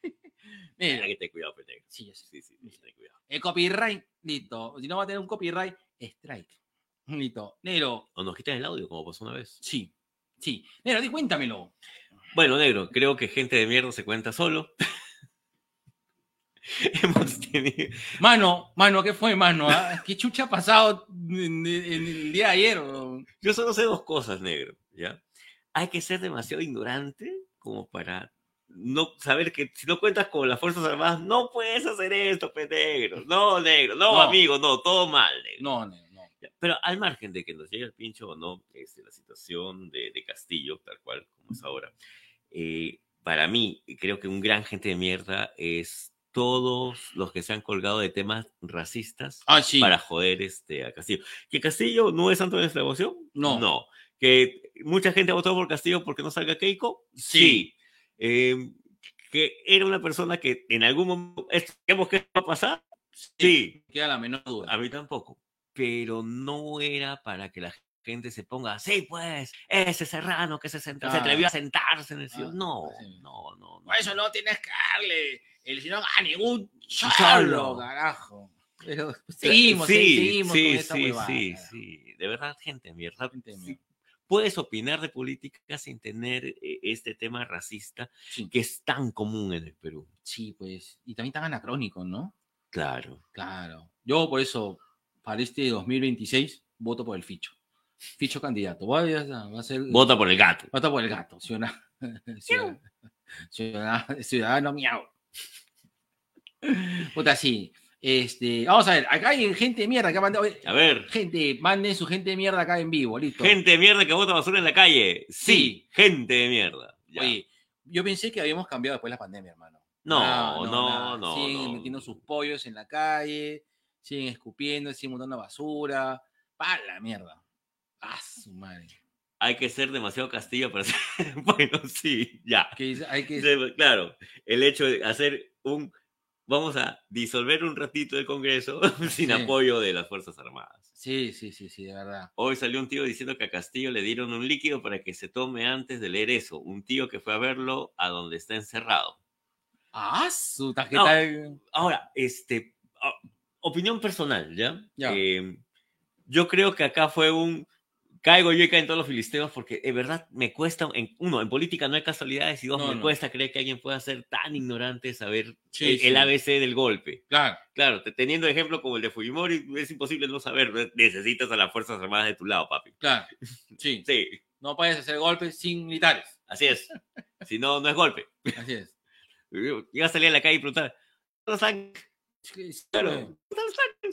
Speaker 2: Hay
Speaker 1: Mira,
Speaker 2: que tener cuidado, pendejo.
Speaker 1: sí.
Speaker 2: Sí, sí, hay que tener cuidado.
Speaker 1: El copyright, listo. Si no va a tener un copyright, strike. Listo. Negro,
Speaker 2: O nos quitan el audio, como pasó una vez.
Speaker 1: sí. Sí. Negro, di cuéntamelo.
Speaker 2: Bueno, negro, creo que gente de mierda se cuenta solo. Hemos tenido.
Speaker 1: Mano, mano, ¿qué fue, mano? ah? ¿Qué chucha ha pasado en, en- en el día de ayer?
Speaker 2: Yo solo sé dos cosas, negro, ¿ya? Hay que ser demasiado ignorante como para no saber que si no cuentas con las Fuerzas Armadas, no puedes hacer esto, pe, negro. No, negro. No,
Speaker 1: No.
Speaker 2: amigo, no, todo mal, negro.
Speaker 1: No, no, no.
Speaker 2: Pero al margen de que nos llegue el pincho o no, este, la situación de, de Castillo, tal cual como es ahora, eh, para mí, creo que un gran gente de mierda es todos los que se han colgado de temas racistas
Speaker 1: Ah, sí.
Speaker 2: para joder este, a Castillo. ¿Que Castillo no es santo de nuestra devoción?
Speaker 1: No.
Speaker 2: No. ¿Que mucha gente ha votado por Castillo porque no salga Keiko?
Speaker 1: Sí.
Speaker 2: Eh, ¿Que era una persona que en algún momento... ¿Sabemos qué va a pasar? Sí.
Speaker 1: Queda la menor duda.
Speaker 2: A mí tampoco. Pero no era para que la gente se ponga, sí, pues, ese serrano que se, senta- se
Speaker 1: Ah.
Speaker 2: atrevió a sentarse en el sillón.
Speaker 1: Ah,
Speaker 2: no,
Speaker 1: sí.
Speaker 2: no, no, no.
Speaker 1: Por eso no tienes que darle el sino a ningún
Speaker 2: cholo,
Speaker 1: carajo. Pero seguimos,
Speaker 2: sí,
Speaker 1: eh, seguimos
Speaker 2: sí,
Speaker 1: con esta
Speaker 2: sí,
Speaker 1: huevada.
Speaker 2: sí, sí. De verdad, gente, mierda.
Speaker 1: Gente
Speaker 2: sí,
Speaker 1: mierda.
Speaker 2: Puedes opinar de política sin tener eh, este tema racista
Speaker 1: Sí,
Speaker 2: que es tan común en el Perú.
Speaker 1: sí, pues. Y también tan anacrónico, ¿no?
Speaker 2: Claro.
Speaker 1: Claro. Yo por eso, para este 2026, voto por el Ficho. Ficho candidato. Voy a, va a ser.
Speaker 2: Vota por el gato.
Speaker 1: Vota por el gato. Ciudadano, ciudadano, ciudadano, ciudadano miau. Puta, sí. Este, vamos a ver, acá hay gente de mierda que ha mandado. oye,
Speaker 2: A ver,
Speaker 1: Gente, manden su gente de mierda acá en vivo, listo.
Speaker 2: gente de mierda que bota basura en la calle. Sí,
Speaker 1: Sí.
Speaker 2: gente de mierda. Ya.
Speaker 1: Oye, yo pensé que habíamos cambiado después de la pandemia, hermano.
Speaker 2: no,
Speaker 1: Nada,
Speaker 2: no,
Speaker 1: nada.
Speaker 2: no.
Speaker 1: Siguen
Speaker 2: no.
Speaker 1: metiendo sus pollos en la calle, siguen escupiendo, siguen montando basura. Pa la mierda. Ah, su madre.
Speaker 2: Hay que ser demasiado castillo para ser. bueno, sí, ya.
Speaker 1: Que hay que.
Speaker 2: Claro, el hecho de hacer un. Vamos a disolver un ratito el Congreso sin
Speaker 1: Sí.
Speaker 2: apoyo de las Fuerzas Armadas.
Speaker 1: Sí, sí, sí, sí, de verdad.
Speaker 2: Hoy salió un tío diciendo que a Castillo le dieron un líquido para que se tome antes de leer eso. Un tío que fue a verlo a donde está encerrado.
Speaker 1: Ah, su tarjeta. de-
Speaker 2: Ahora, este, ah, opinión personal, ¿ya?
Speaker 1: Ya.
Speaker 2: Eh, yo creo que acá fue un caigo yo y caen todos los filisteos porque de verdad me cuesta, en, uno, en política no hay casualidades y dos,
Speaker 1: No,
Speaker 2: me
Speaker 1: no.
Speaker 2: cuesta creer que alguien pueda ser tan ignorante de saber
Speaker 1: Sí,
Speaker 2: el. ABC del golpe.
Speaker 1: Claro,
Speaker 2: Claro, te- teniendo ejemplo como el de Fujimori, es imposible no saber, ¿no? necesitas a las Fuerzas Armadas de tu lado, papi.
Speaker 1: claro. Sí.
Speaker 2: Sí,
Speaker 1: No puedes hacer golpes sin militares.
Speaker 2: así es. si no, no es golpe.
Speaker 1: Así es.
Speaker 2: Iba a salir a la calle y preguntar, ¿dónde están?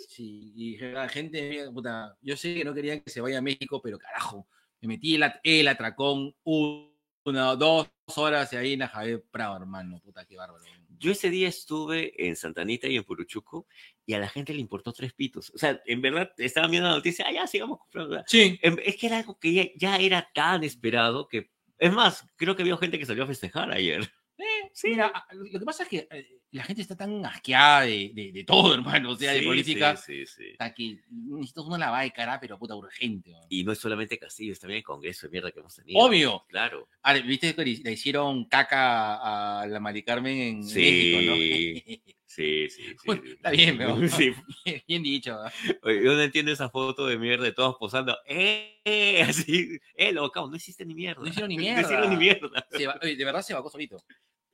Speaker 1: Sí, y la gente, puta, yo sé que no querían que se vaya a México, pero carajo, me metí el, at- el atracón un- una, dos horas y ahí en Javier Prado, hermano, puta, qué bárbaro.
Speaker 2: Yo ese día estuve en Santanita y en Puruchuco y a la gente le importó tres pitos. O sea, en verdad estaban viendo la noticia, ah, ya sigamos comprando.
Speaker 1: Sí,
Speaker 2: Em, Es que era algo que ya, ya era tan esperado que. Es más, creo que había gente que salió a festejar ayer.
Speaker 1: Sí, mira, lo que pasa es que eh, la gente está tan asqueada de, de, de todo, hermano, o sea, de
Speaker 2: Sí,
Speaker 1: política,
Speaker 2: Sí, sí, sí.
Speaker 1: hasta que necesito una lavada de cara, pero puta, urgente. man.
Speaker 2: Y no es solamente Castillo, es también el Congreso de mierda que hemos tenido.
Speaker 1: Obvio.
Speaker 2: Claro.
Speaker 1: Ah, ¿viste que le hicieron caca a la Mari Carmen en
Speaker 2: Sí.
Speaker 1: México,
Speaker 2: Sí, sí, sí.
Speaker 1: Bueno, está bien, pero-
Speaker 2: Sí.
Speaker 1: ¿no? Bien dicho.
Speaker 2: Oye, Yo no entiendo esa foto de mierda de todos posando. ¡Eh! Así. ¡Eh, loco! No hiciste ni mierda.
Speaker 1: No hicieron ni
Speaker 2: No hicieron ni
Speaker 1: mierda.
Speaker 2: mierda.
Speaker 1: Se va- oye, de verdad se vacó solito.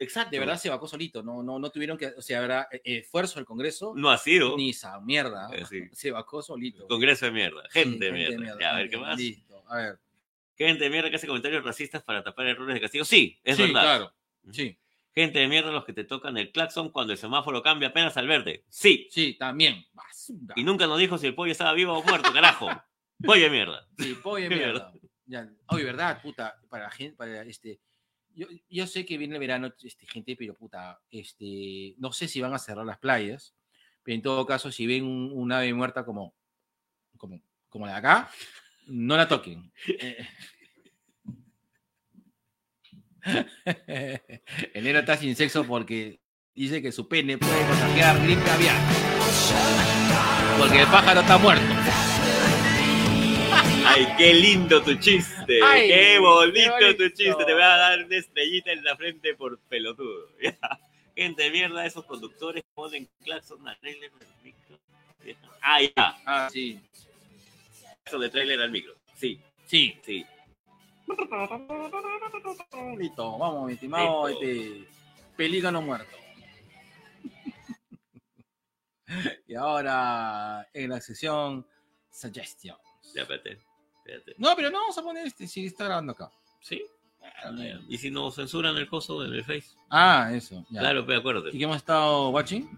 Speaker 2: Exacto.
Speaker 1: De verdad se vacó solito. No, no, no tuvieron que, o sea, habrá eh, esfuerzo del Congreso,
Speaker 2: No ha sido.
Speaker 1: ni esa mierda.
Speaker 2: Eh, sí.
Speaker 1: Se vacó solito.
Speaker 2: Congreso de mierda.
Speaker 1: Sí,
Speaker 2: Gente de mierda. Ya, a ver, ¿qué más?
Speaker 1: Listo. A ver.
Speaker 2: Gente de mierda que hace comentarios racistas para tapar errores de Castillo. Sí, es
Speaker 1: sí,
Speaker 2: verdad.
Speaker 1: claro. Sí,
Speaker 2: Gente de mierda los que te tocan el claxon cuando el semáforo cambia apenas al verde. Sí.
Speaker 1: sí, también. Basura.
Speaker 2: Y nunca nos dijo si el pollo estaba vivo o muerto, carajo. Pollo de mierda.
Speaker 1: Sí, pollo de mierda. Ya. Oye, verdad, puta, para la gente, para este. Yo, yo sé que viene el verano, este, gente, pero puta, este, no sé si van a cerrar las playas, pero en todo caso, si ven un, ave muerta como, como, como la de acá, no la toquen. Eh. el negro está sin sexo porque dice que su pene puede contagiar gripe aviar. Porque el pájaro está muerto.
Speaker 2: Ay, qué lindo tu chiste.
Speaker 1: Ay,
Speaker 2: qué bonito
Speaker 1: qué
Speaker 2: tu chiste. Te voy a dar una estrellita en la frente por pelotudo. Gente de mierda, esos conductores ponen claxon al trailer del micro. Ah, ya.
Speaker 1: Ah, sí.
Speaker 2: Eso de trailer al micro. Sí,
Speaker 1: Sí.
Speaker 2: sí.
Speaker 1: Listo, vamos, mi estimado
Speaker 2: Listo.
Speaker 1: este, pelícano muerto. y ahora en la sesión Suggestions.
Speaker 2: Ya, espérate.
Speaker 1: No, pero no vamos a poner este, si está grabando acá.
Speaker 2: ¿Sí? ¿Y si nos censuran el coso en el Face?
Speaker 1: Ah, eso. Ya.
Speaker 2: Claro, pero
Speaker 1: ¿Y
Speaker 2: acuérdate.
Speaker 1: qué hemos estado watching?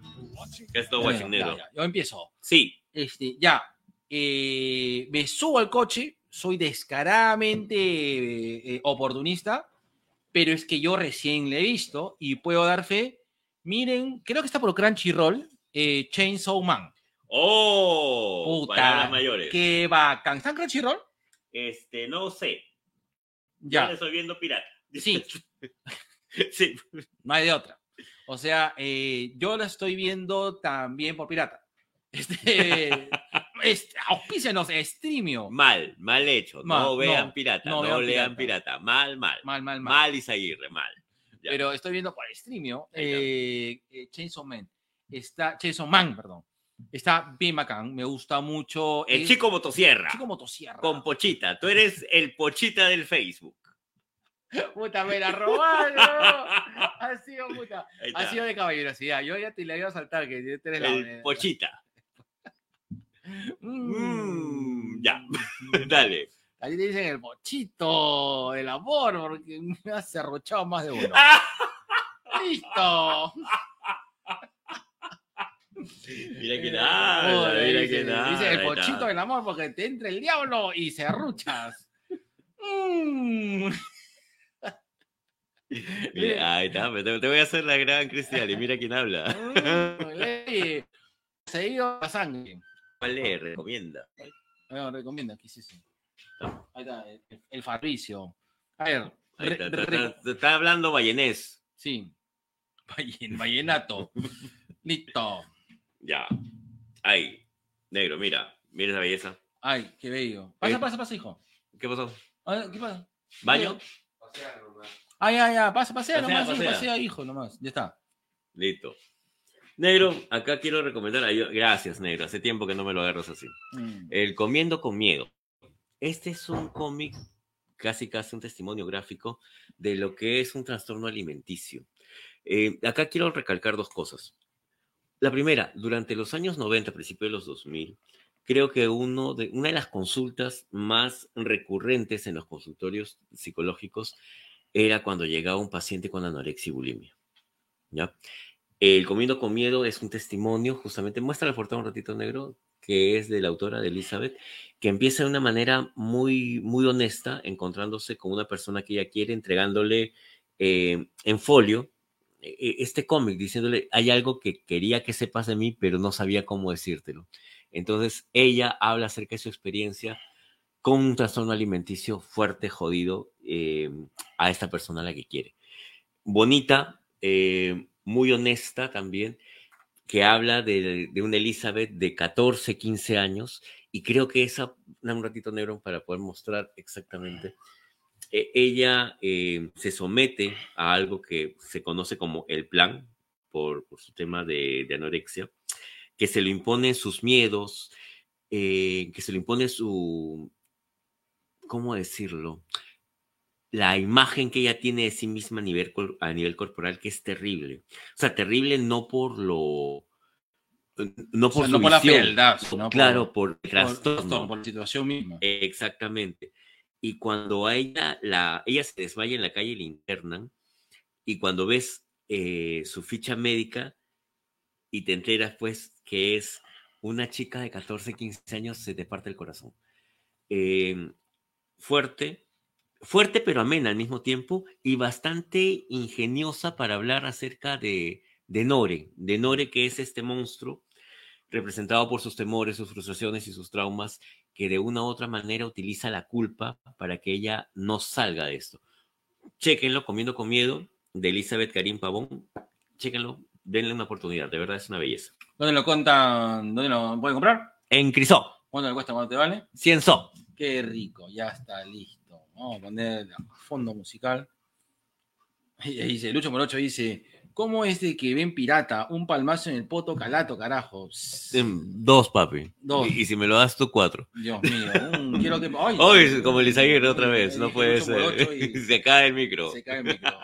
Speaker 2: Que esto
Speaker 1: Ya,
Speaker 2: watching negro.
Speaker 1: ya, Yo empiezo.
Speaker 2: Sí.
Speaker 1: Este, ya. Eh, me subo al coche, soy descaradamente eh, eh, oportunista, pero es que yo recién le he visto y puedo dar fe. Miren, creo que está por Crunchyroll, eh, Chainsaw Man.
Speaker 2: ¡Oh!
Speaker 1: Puta,
Speaker 2: Palabras mayores.
Speaker 1: Qué bacán. ¿Está en Crunchyroll?
Speaker 2: Este, no sé. Ya.
Speaker 1: Ya,
Speaker 2: le estoy viendo pirata.
Speaker 1: Sí.
Speaker 2: sí.
Speaker 1: no hay de otra. O sea, eh, yo la estoy viendo también por pirata. Este, este auspícianos, Streamio.
Speaker 2: Mal, mal hecho.
Speaker 1: Mal,
Speaker 2: no vean
Speaker 1: no,
Speaker 2: pirata.
Speaker 1: no
Speaker 2: lean pirata. Mal, mal.
Speaker 1: Mal, mal, mal.
Speaker 2: Mal Isaguirre, mal. Ya.
Speaker 1: pero estoy viendo por Streamio eh, eh, Chainsaw Man. Está, Chainsaw Man, perdón. Está bien bacán, me gusta mucho.
Speaker 2: El
Speaker 1: es-
Speaker 2: chico motosierra.
Speaker 1: Chico motosierra.
Speaker 2: Con Pochita. Tú eres el Pochita del Facebook.
Speaker 1: Puta, me la robaron. ha sido puta. Ha sido de caballerosidad. Yo ya te la iba a saltar, que tú eres la.
Speaker 2: El Pochita.
Speaker 1: Mm.
Speaker 2: Mm, ya. Dale.
Speaker 1: Ahí te dicen el bochito del amor, porque me ha cerrochado más de uno. ¡Listo!
Speaker 2: Mira que nada,
Speaker 1: Joder,
Speaker 2: mira
Speaker 1: dice,
Speaker 2: que nada.
Speaker 1: dice el bochito del amor porque te entra el diablo y cerruchas. Mm.
Speaker 2: Mira, ahí está, te, te voy a hacer la gran Cristian y mira quién habla.
Speaker 1: Mm. Seguido la sangre.
Speaker 2: ¿Cuál le recomienda?
Speaker 1: No, recomienda, ¿qué es eso? Ahí está, el, el. A ver,
Speaker 2: Ahí está,
Speaker 1: re-
Speaker 2: está- está- está hablando vallenés.
Speaker 1: sí. Vallen- Vallenato. Listo.
Speaker 2: Ya. Ahí. Negro, mira. Mira esa belleza.
Speaker 1: Ay, qué bello. Pasa,
Speaker 2: Eh.
Speaker 1: pasa, pasa, hijo.
Speaker 2: ¿Qué pasó?
Speaker 1: ¿Qué pasa?
Speaker 2: ¿Baño?
Speaker 1: Ah, ya, ya, pasa, pasea,
Speaker 2: Pasea,
Speaker 1: nomás,
Speaker 2: pasea.
Speaker 1: pasea, hijo, nomás. Ya está.
Speaker 2: Listo. Negro, acá quiero recomendar. a- Gracias, Negro. Hace tiempo que no me lo agarras así.
Speaker 1: Mm.
Speaker 2: El Comiendo con Miedo. Este es un cómic, casi casi un testimonio gráfico de lo que es un trastorno alimenticio. Eh, acá quiero recalcar dos cosas. La primera, durante los años 90, principios de los 2000, creo que uno de, una de las consultas más recurrentes en los consultorios psicológicos era cuando llegaba un paciente con anorexia y bulimia. ¿ya? El Comiendo con Miedo es un testimonio, justamente, muestra la portada un ratito negro, que es de la autora de Elizabeth, que empieza de una manera muy, muy honesta, encontrándose con una persona que ella quiere, entregándole eh, en folio este cómic, diciéndole, hay algo que quería que sepas de mí, pero no sabía cómo decírtelo. Entonces, ella habla acerca de su experiencia con un trastorno alimenticio fuerte, jodido, eh, a esta persona a la que quiere. Bonita, eh, muy honesta también, que habla de, de una Elizabeth de 14, 15 años, y creo que esa, dame un ratito negro para poder mostrar exactamente. Eh, ella eh, se somete a algo que se conoce como el plan, por, por su tema de, de anorexia, que se le imponen sus miedos, eh, que se le impone su, ¿cómo decirlo? La imagen que ella tiene de sí misma a nivel, a nivel corporal, que es terrible. O sea, terrible no por lo... No
Speaker 1: O
Speaker 2: por
Speaker 1: sea,
Speaker 2: su
Speaker 1: no por la fealdad, sino por-
Speaker 2: claro, por, el trastorno.
Speaker 1: por la situación misma.
Speaker 2: Exactamente. Y cuando ella, la, ella se desmaya en la calle y la internan, y cuando ves eh, su ficha médica y te enteras pues que es una chica de 14, 15 años, se te parte el corazón. Eh, fuerte, fuerte pero amena al mismo tiempo y bastante ingeniosa para hablar acerca de, de Nore, de Nore que es este monstruo representado por sus temores, sus frustraciones y sus traumas que de una u otra manera utiliza la culpa para que ella no salga de esto. Chéquenlo, Comiendo con Miedo, de Elizabeth Karim Pavón. Chéquenlo, denle una oportunidad, de verdad es una belleza.
Speaker 1: ¿Dónde lo contan? ¿Dónde lo pueden comprar?
Speaker 2: En Crisó,
Speaker 1: ¿Cuánto le cuesta? ¿Cuánto te vale?
Speaker 2: Cienzo.
Speaker 1: Qué rico, ya está listo. Vamos a poner fondo musical. Y ahí dice, Lucho Morocho dice, ¿cómo es de que ven pirata un palmazo en el poto calato, carajo?
Speaker 2: Em, Dos, papi.
Speaker 1: Dos.
Speaker 2: Y, y si me lo das tú, cuatro.
Speaker 1: Dios mío, un- quiero que... ¡Ay!
Speaker 2: Hoy, como el Isaguirre otra vez, no puede ser.
Speaker 1: y
Speaker 2: Se cae el micro.
Speaker 1: Se cae el micro.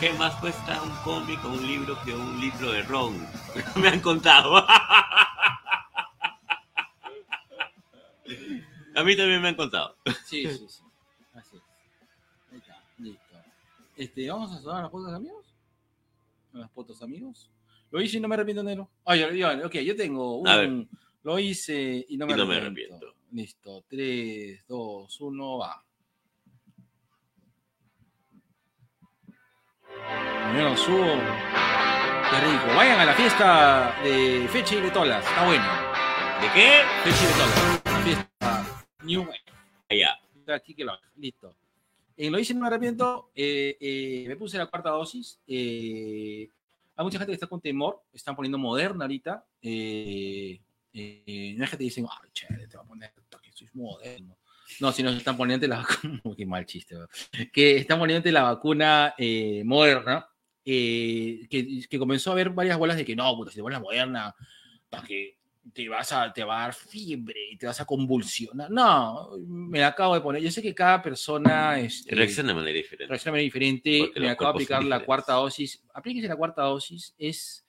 Speaker 2: ¿Qué más cuesta un cómic o un libro que un litro de ron? Me han contado. A mí también me han contado.
Speaker 1: Sí, sí, sí. Así es. Ahí está, listo. Este, ¿Vamos a saludar a los potos amigos? ¿A los potos amigos? Lo hice y no me arrepiento, ya, ya, ok, yo tengo un... Lo hice y no me
Speaker 2: Y no me
Speaker 1: arrepiento.
Speaker 2: arrepiento.
Speaker 1: Listo, 3, 2, 1, va. Yo lo subo. Qué rico. Vayan a la fiesta de Feche y Betolas. Está bueno.
Speaker 2: ¿De qué?
Speaker 1: Feche y Betolas. La fiesta New Wave.
Speaker 2: Allá.
Speaker 1: Está aquí que lo. Listo. En lo hice no me arrepiento. eh, eh, me puse la cuarta dosis. eh, hay mucha gente que está con temor. Están poniendo moderna ahorita. Eh, eh, no es que te dicen, chévere, te va a poner que soy moderno. No, sino que están poniendo la vacuna. Qué mal chiste, ¿verdad? Que están poniendo la vacuna eh, moderna. eh, que, que comenzó a haber varias bolas de que no, puta, si te pones la moderna, para que te vas a, te va a dar fiebre y te vas a convulsionar. No, me la acabo de poner. Yo sé que cada persona este,
Speaker 2: Reacciona de manera diferente.
Speaker 1: reacciona de manera diferente.
Speaker 2: Porque
Speaker 1: Me acabo de aplicar la cuarta dosis. Aplíquese la cuarta dosis. Es,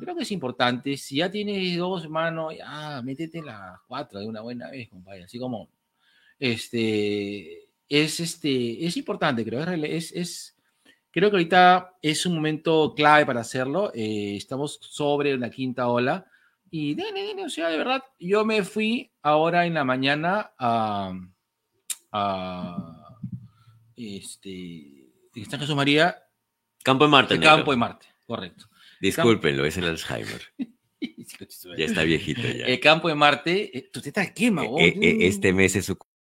Speaker 1: creo que es importante. Si ya tienes dos, hermano, ya métete las cuatro de una buena vez, compadre. Así como, este, es, este, es importante, creo. Es, es, creo que ahorita es un momento clave para hacerlo. eh, estamos sobre una quinta ola. Y, nene, nene, o sea, de verdad, yo me fui ahora en la mañana a, a este, San Jesús María,
Speaker 2: Campo de Marte. negro.
Speaker 1: campo de Marte, correcto.
Speaker 2: Discúlpenlo, es el Alzheimer. Ya está viejito ya.
Speaker 1: El campo de Marte, eh, tú te estás quema.
Speaker 2: Eh, eh, este mes es su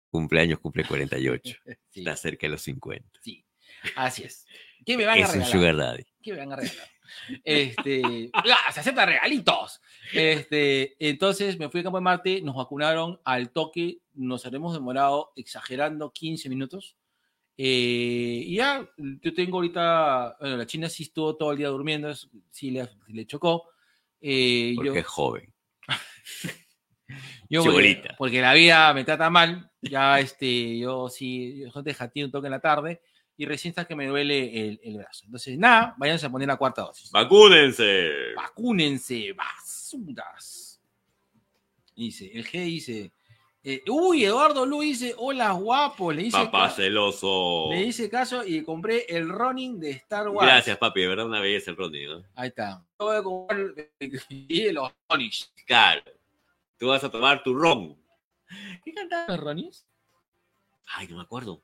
Speaker 2: cumpleaños, cumple 48.
Speaker 1: Sí,
Speaker 2: Está cerca de los 50.
Speaker 1: sí, así es. ¿Qué me van a
Speaker 2: Es un
Speaker 1: regalar?
Speaker 2: sugar daddy.
Speaker 1: ¿Qué me van a regalar? Este, ah, se aceptan regalitos. Este, entonces me fui al campo de Marte, nos vacunaron al toque, nos habremos demorado exagerando 15 minutos. Eh, y ya, yo tengo ahorita, bueno, la China sí estuvo todo el día durmiendo, sí le, le chocó. Eh,
Speaker 2: Porque
Speaker 1: yo,
Speaker 2: es joven.
Speaker 1: yo porque, porque la vida me trata mal, ya este, yo sí, yo te un toque en la tarde y recién está que me duele el, el brazo. Entonces, nada, váyanse a poner la cuarta dosis.
Speaker 2: ¡Vacúnense!
Speaker 1: Vacúnense, basuras. Dice, el G dice, eh, uy, Eduardo Lu dice, hola guapo, le dice,
Speaker 2: Papá celoso.
Speaker 1: le hice caso y compré el running de Star Wars.
Speaker 2: Gracias, papi. De verdad, una belleza el Ronnie, ¿no?
Speaker 1: Ahí está. Yo voy a comprar y los.
Speaker 2: Claro. Tú vas a tomar tu ron.
Speaker 1: ¿Qué cantaban los Ronis?
Speaker 2: Ay, no me acuerdo.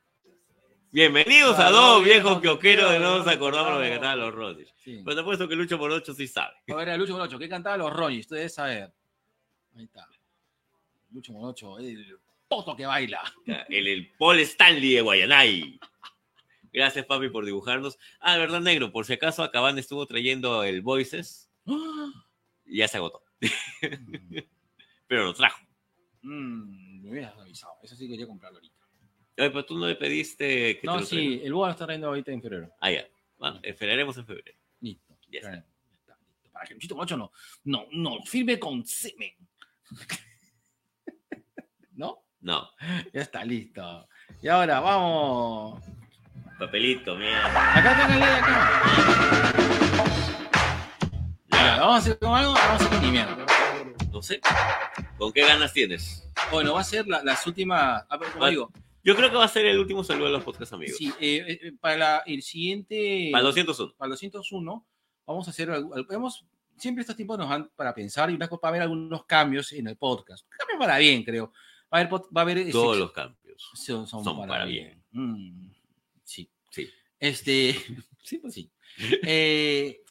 Speaker 2: Bienvenidos a dos viejos quioqueros de no nos acordamos lo que cantaban los Ronis.
Speaker 1: Sí.
Speaker 2: Pero te apuesto que Lucho Morocho sí sabe.
Speaker 1: A ver, Lucho Monocho, ¿qué cantaban los Ronis? Tú debes saber. Ahí está. Lucho Monocho, el poto que baila.
Speaker 2: El, el Paul Stanley de Guayanay. Gracias, papi, por dibujarnos. Ah, de verdad, negro. Por si acaso, Acabán estuvo trayendo el Voices y ya se agotó. Pero lo trajo.
Speaker 1: Mm, me hubieras avisado. Eso sí quería comprarlo ahorita.
Speaker 2: Pero tú no le pediste que te
Speaker 1: No, sí, el Boa lo está trayendo ahorita en febrero.
Speaker 2: Ah, ya. Bueno, esperaremos en febrero.
Speaker 1: Listo.
Speaker 2: Ya está.
Speaker 1: Está, listo. Para que Luchito Mocho no, no, no firme con semen. ¿No?
Speaker 2: No.
Speaker 1: Ya está, listo. Y ahora vamos.
Speaker 2: Papelito, mierda.
Speaker 1: Acá tengo el acá. Ya, vamos a hacer con algo, vamos a hacer con mierda.
Speaker 2: No sé. ¿Con qué ganas tienes?
Speaker 1: Bueno, va a ser la- las últimas. A ver, como digo,
Speaker 2: Yo creo que va a ser el último saludo de los podcast amigos.
Speaker 1: sí, eh, eh, para la- el siguiente.
Speaker 2: Para el 201.
Speaker 1: para el 201, vamos a hacer. Hemos, siempre estos tiempos nos dan para pensar y una cosa, va a haber algunos cambios en el podcast. Cambios para bien, creo. Va a haber. Va a haber eh,
Speaker 2: Todos los cambios.
Speaker 1: son, son
Speaker 2: son
Speaker 1: para,
Speaker 2: para
Speaker 1: bien. Mm, sí.
Speaker 2: Sí.
Speaker 1: Este. sí, pues sí. Eh,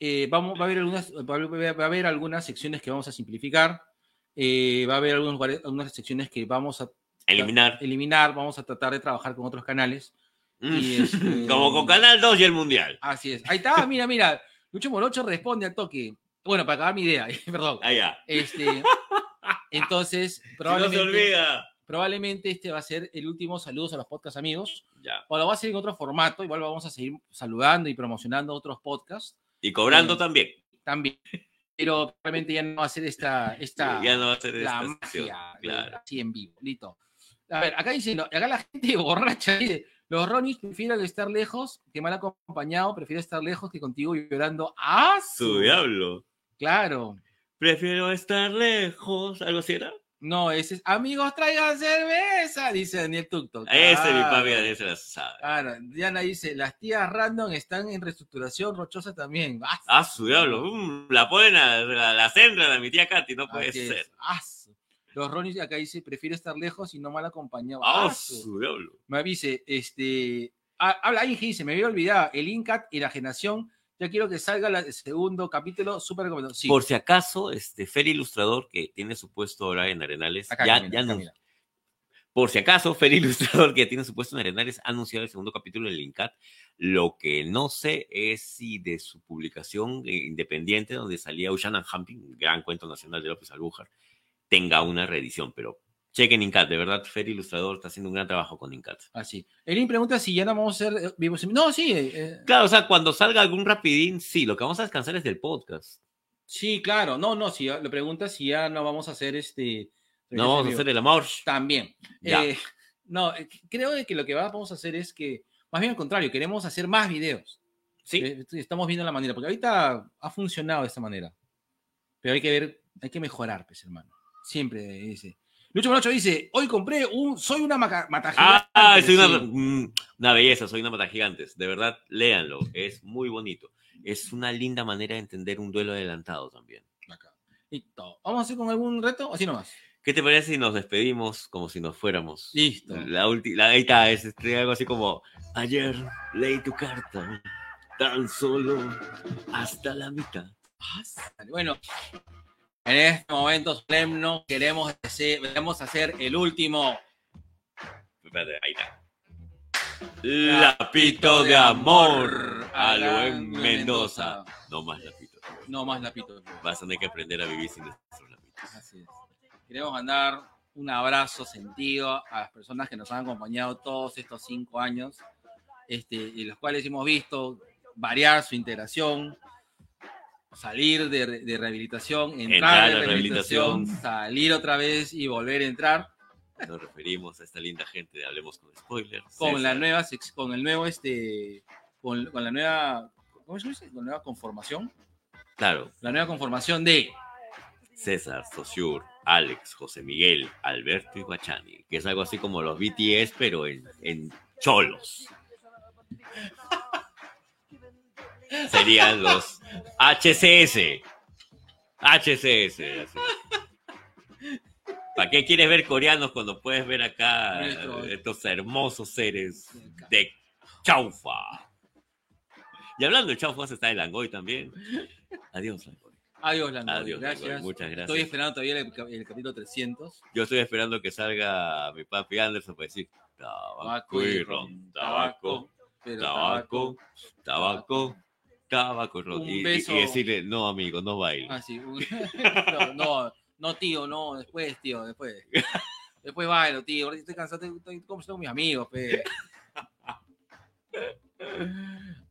Speaker 1: eh, vamos, va, a haber algunas, va, a haber, algunas secciones que vamos a simplificar. eh, va a haber algunos, algunas secciones que vamos a
Speaker 2: Eliminar.
Speaker 1: eliminar. Vamos a tratar de trabajar con otros canales. y este-
Speaker 2: Como con Canal 2 y el Mundial.
Speaker 1: Así es. Ahí está, mira, mira. Lucho Morocho responde al toque. Bueno, para acabar mi idea, perdón.
Speaker 2: Allá.
Speaker 1: Este, entonces,
Speaker 2: no se
Speaker 1: probablemente,
Speaker 2: olvida.
Speaker 1: probablemente este va a ser el último saludos a los podcast amigos.
Speaker 2: Ya.
Speaker 1: O lo va a hacer en otro formato. Igual vamos a seguir saludando y promocionando otros podcasts
Speaker 2: Y cobrando
Speaker 1: Sí.
Speaker 2: también.
Speaker 1: también. Pero probablemente ya no va a ser esta, esta
Speaker 2: Ya no va a ser
Speaker 1: la
Speaker 2: esta
Speaker 1: magia
Speaker 2: Claro.
Speaker 1: así en vivo. Listo. A ver, acá dice, acá la gente borracha dice, los Ronis prefieren estar lejos que mal acompañado, prefiero estar lejos que contigo llorando. ¡Ah!
Speaker 2: Su diablo.
Speaker 1: Claro.
Speaker 2: Prefiero estar lejos. ¿Algo así era?
Speaker 1: No, ese es, amigos, traigan cerveza, dice Daniel Tuktok.
Speaker 2: Ese mi papi
Speaker 1: Claro.
Speaker 2: Daniel se la sabe.
Speaker 1: Claro, Diana dice, las tías random están en reestructuración, Rochosa también. ¡Ah!
Speaker 2: Ah, su diablo. Mm, la ponen a la, la a mi tía Katy. No puede
Speaker 1: Así es.
Speaker 2: ser.
Speaker 1: ¡Ah! Los Ronis acá dice, prefiero estar lejos y no mal acompañado.
Speaker 2: Ah, su diablo.
Speaker 1: Me avise, este. ah, habla que dice, me había olvidado, el INCAT y la generación. Ya quiero que salga el segundo capítulo, súper recomendado. Sí,
Speaker 2: Por si acaso, este Fer Ilustrador, que tiene su puesto ahora en Arenales,
Speaker 1: acá,
Speaker 2: ya, ya
Speaker 1: mira.
Speaker 2: Por si acaso, Fer Ilustrador, que tiene su puesto en Arenales, ha anunciado el segundo capítulo del INCAT. Lo que no sé es si de su publicación eh, independiente, donde salía Ushanan Hamping, gran cuento nacional de López Albújar, tenga una reedición, pero Chequen Incat, de verdad, Fer Ilustrador está haciendo un gran trabajo con Incat.
Speaker 1: Así. Erin pregunta si ya no vamos a hacer eh, vivos No, sí. eh, eh,
Speaker 2: Claro, o sea, cuando salga algún rapidín, sí, lo que vamos a descansar es del podcast.
Speaker 1: sí, claro. No, no, si le pregunta si ya no vamos a hacer este.
Speaker 2: No vamos a hacer el amor.
Speaker 1: También.
Speaker 2: Ya.
Speaker 1: Eh, no, creo que lo que vamos a hacer es que, más bien al contrario, queremos hacer más videos.
Speaker 2: Sí,
Speaker 1: Estamos viendo la manera, porque ahorita ha funcionado de esta manera. Pero hay que ver, hay que mejorar, pues, hermano. Siempre dice. Lucho Morocho dice, hoy compré un, soy una maca- mata
Speaker 2: Ah,
Speaker 1: gigante".
Speaker 2: soy una, mm, una belleza, soy una mata gigantes. De verdad, léanlo. Es muy bonito. Es una linda manera de entender un duelo adelantado también.
Speaker 1: Acá. Listo. ¿Vamos a hacer con algún reto así nomás?
Speaker 2: ¿Qué te parece si nos despedimos como si nos fuéramos?
Speaker 1: Listo.
Speaker 2: La última, ahí está, es este, algo así como, ayer leí tu carta, tan solo hasta la mitad.
Speaker 1: Bueno, en este momento solemno queremos hacer, queremos hacer el último
Speaker 2: ahí está. Lapito de amor a lo en Mendoza. No más lapito.
Speaker 1: No más lapito.
Speaker 2: Vas a tener que aprender a vivir sin nuestros lapitos.
Speaker 1: Así es. Queremos mandar un abrazo sentido a las personas que nos han acompañado todos estos cinco años, este, y los cuales hemos visto variar su integración, salir de, de rehabilitación, entrar,
Speaker 2: Entrar
Speaker 1: de rehabilitación,
Speaker 2: rehabilitación.
Speaker 1: salir otra vez y volver a entrar
Speaker 2: Nos referimos a esta linda gente de Hablemos con Spoilers.
Speaker 1: con la
Speaker 2: César,
Speaker 1: nueva, sec- con el nuevo, este, con, con la nueva, ¿cómo se dice? Con la nueva conformación,
Speaker 2: Claro,
Speaker 1: la nueva conformación de
Speaker 2: César, Sosur, Alex, José Miguel, Alberto y Guachani, que es algo así como los BTS, pero en, en cholos. Serían los HCS. HCS. así. ¿Para qué quieres ver coreanos cuando puedes ver acá estos hermosos seres de chaufa? Y hablando de chaufa, se está el Langoy también. Adiós, Langoy.
Speaker 1: Adiós, Langoy.
Speaker 2: Adiós,
Speaker 1: gracias.
Speaker 2: Langoy. Muchas gracias.
Speaker 1: Estoy esperando todavía el, cap- el capítulo 300.
Speaker 2: Yo estoy esperando que salga mi papi Anderson para decir tabaco y ron, tabaco, tabaco, tabaco y ron.
Speaker 1: Un
Speaker 2: Y, y-
Speaker 1: beso.
Speaker 2: y decirle, no, amigo, no baile.
Speaker 1: Ah, sí. no, no, no, tío, no, después, tío, después. Después bailo, tío. Ahorita estoy cansado, estoy, estoy conversando con mis amigos, pe.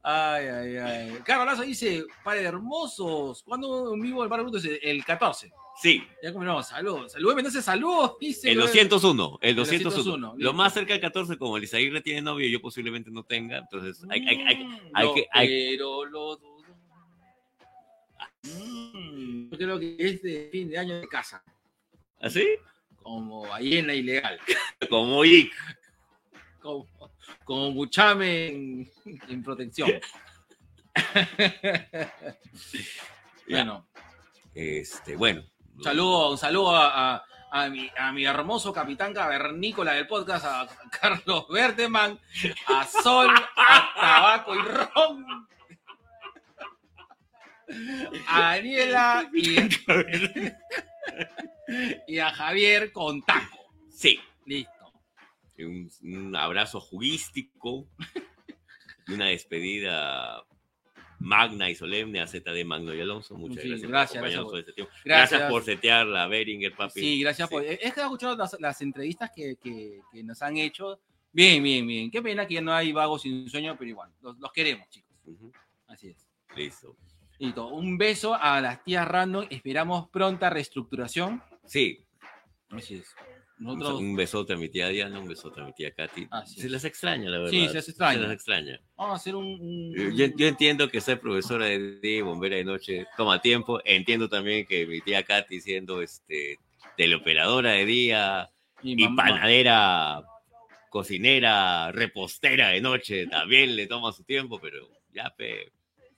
Speaker 1: Ay, ay, ay. Carlos Lazo dice, padre hermosos, ¿cuándo en vivo el bar bruto? El 14.
Speaker 2: Sí,
Speaker 1: Ya confirmamos, saludos. Saludos, entonces saludos, dice.
Speaker 2: el 201, el 201.
Speaker 1: 201,
Speaker 2: Lo más cerca del 14, como el Isaíre tiene novio yo posiblemente no tenga, entonces hay, hay- hay-
Speaker 1: Mm,
Speaker 2: hay
Speaker 1: no,
Speaker 2: que-
Speaker 1: Pero lo dudo. Mm, yo creo que es de fin de año de casa,
Speaker 2: ¿Así?
Speaker 1: como ballena ilegal,
Speaker 2: Como Ick.
Speaker 1: como, como Buchame en, en protección. bueno,
Speaker 2: Este, bueno.
Speaker 1: Un saludo, un saludo a, a- a mi, a mi hermoso capitán cavernícola del podcast, a Carlos Berteman, a Sol, a Tabaco y Ron. A Daniela y, y a Javier con taco.
Speaker 2: Sí,
Speaker 1: Listo.
Speaker 2: un, un abrazo juguístico y una despedida magna y solemne a ZD Magno y Alonso. Muchas
Speaker 1: Sí,
Speaker 2: gracias,
Speaker 1: gracias,
Speaker 2: por
Speaker 1: gracias
Speaker 2: todo este
Speaker 1: gracias.
Speaker 2: Gracias, por setear la Beringer, papi.
Speaker 1: Sí, gracias por. Es que he escuchado las, las entrevistas que, que- que nos han hecho. Bien, bien, bien. Qué pena que ya no hay vagos sin sueño, pero igual, los, los queremos, chicos. Así es.
Speaker 2: Listo.
Speaker 1: Listo. Un beso a las tías random. Esperamos pronta reestructuración.
Speaker 2: Sí,
Speaker 1: Así es.
Speaker 2: Un,
Speaker 1: Nosotros
Speaker 2: un besote a mi tía Diana, un besote a mi tía Katy.
Speaker 1: Así
Speaker 2: se les extraña, la verdad.
Speaker 1: Sí, se les extraña.
Speaker 2: Se les extraña.
Speaker 1: vamos a hacer un. un-
Speaker 2: Eh, Yo, yo entiendo que ser profesora de día y bombera de noche toma tiempo. Entiendo también que mi tía Katy siendo este teleoperadora de día y
Speaker 1: mamá-
Speaker 2: panadera, cocinera, repostera de noche, también le toma su tiempo, pero ya, pe,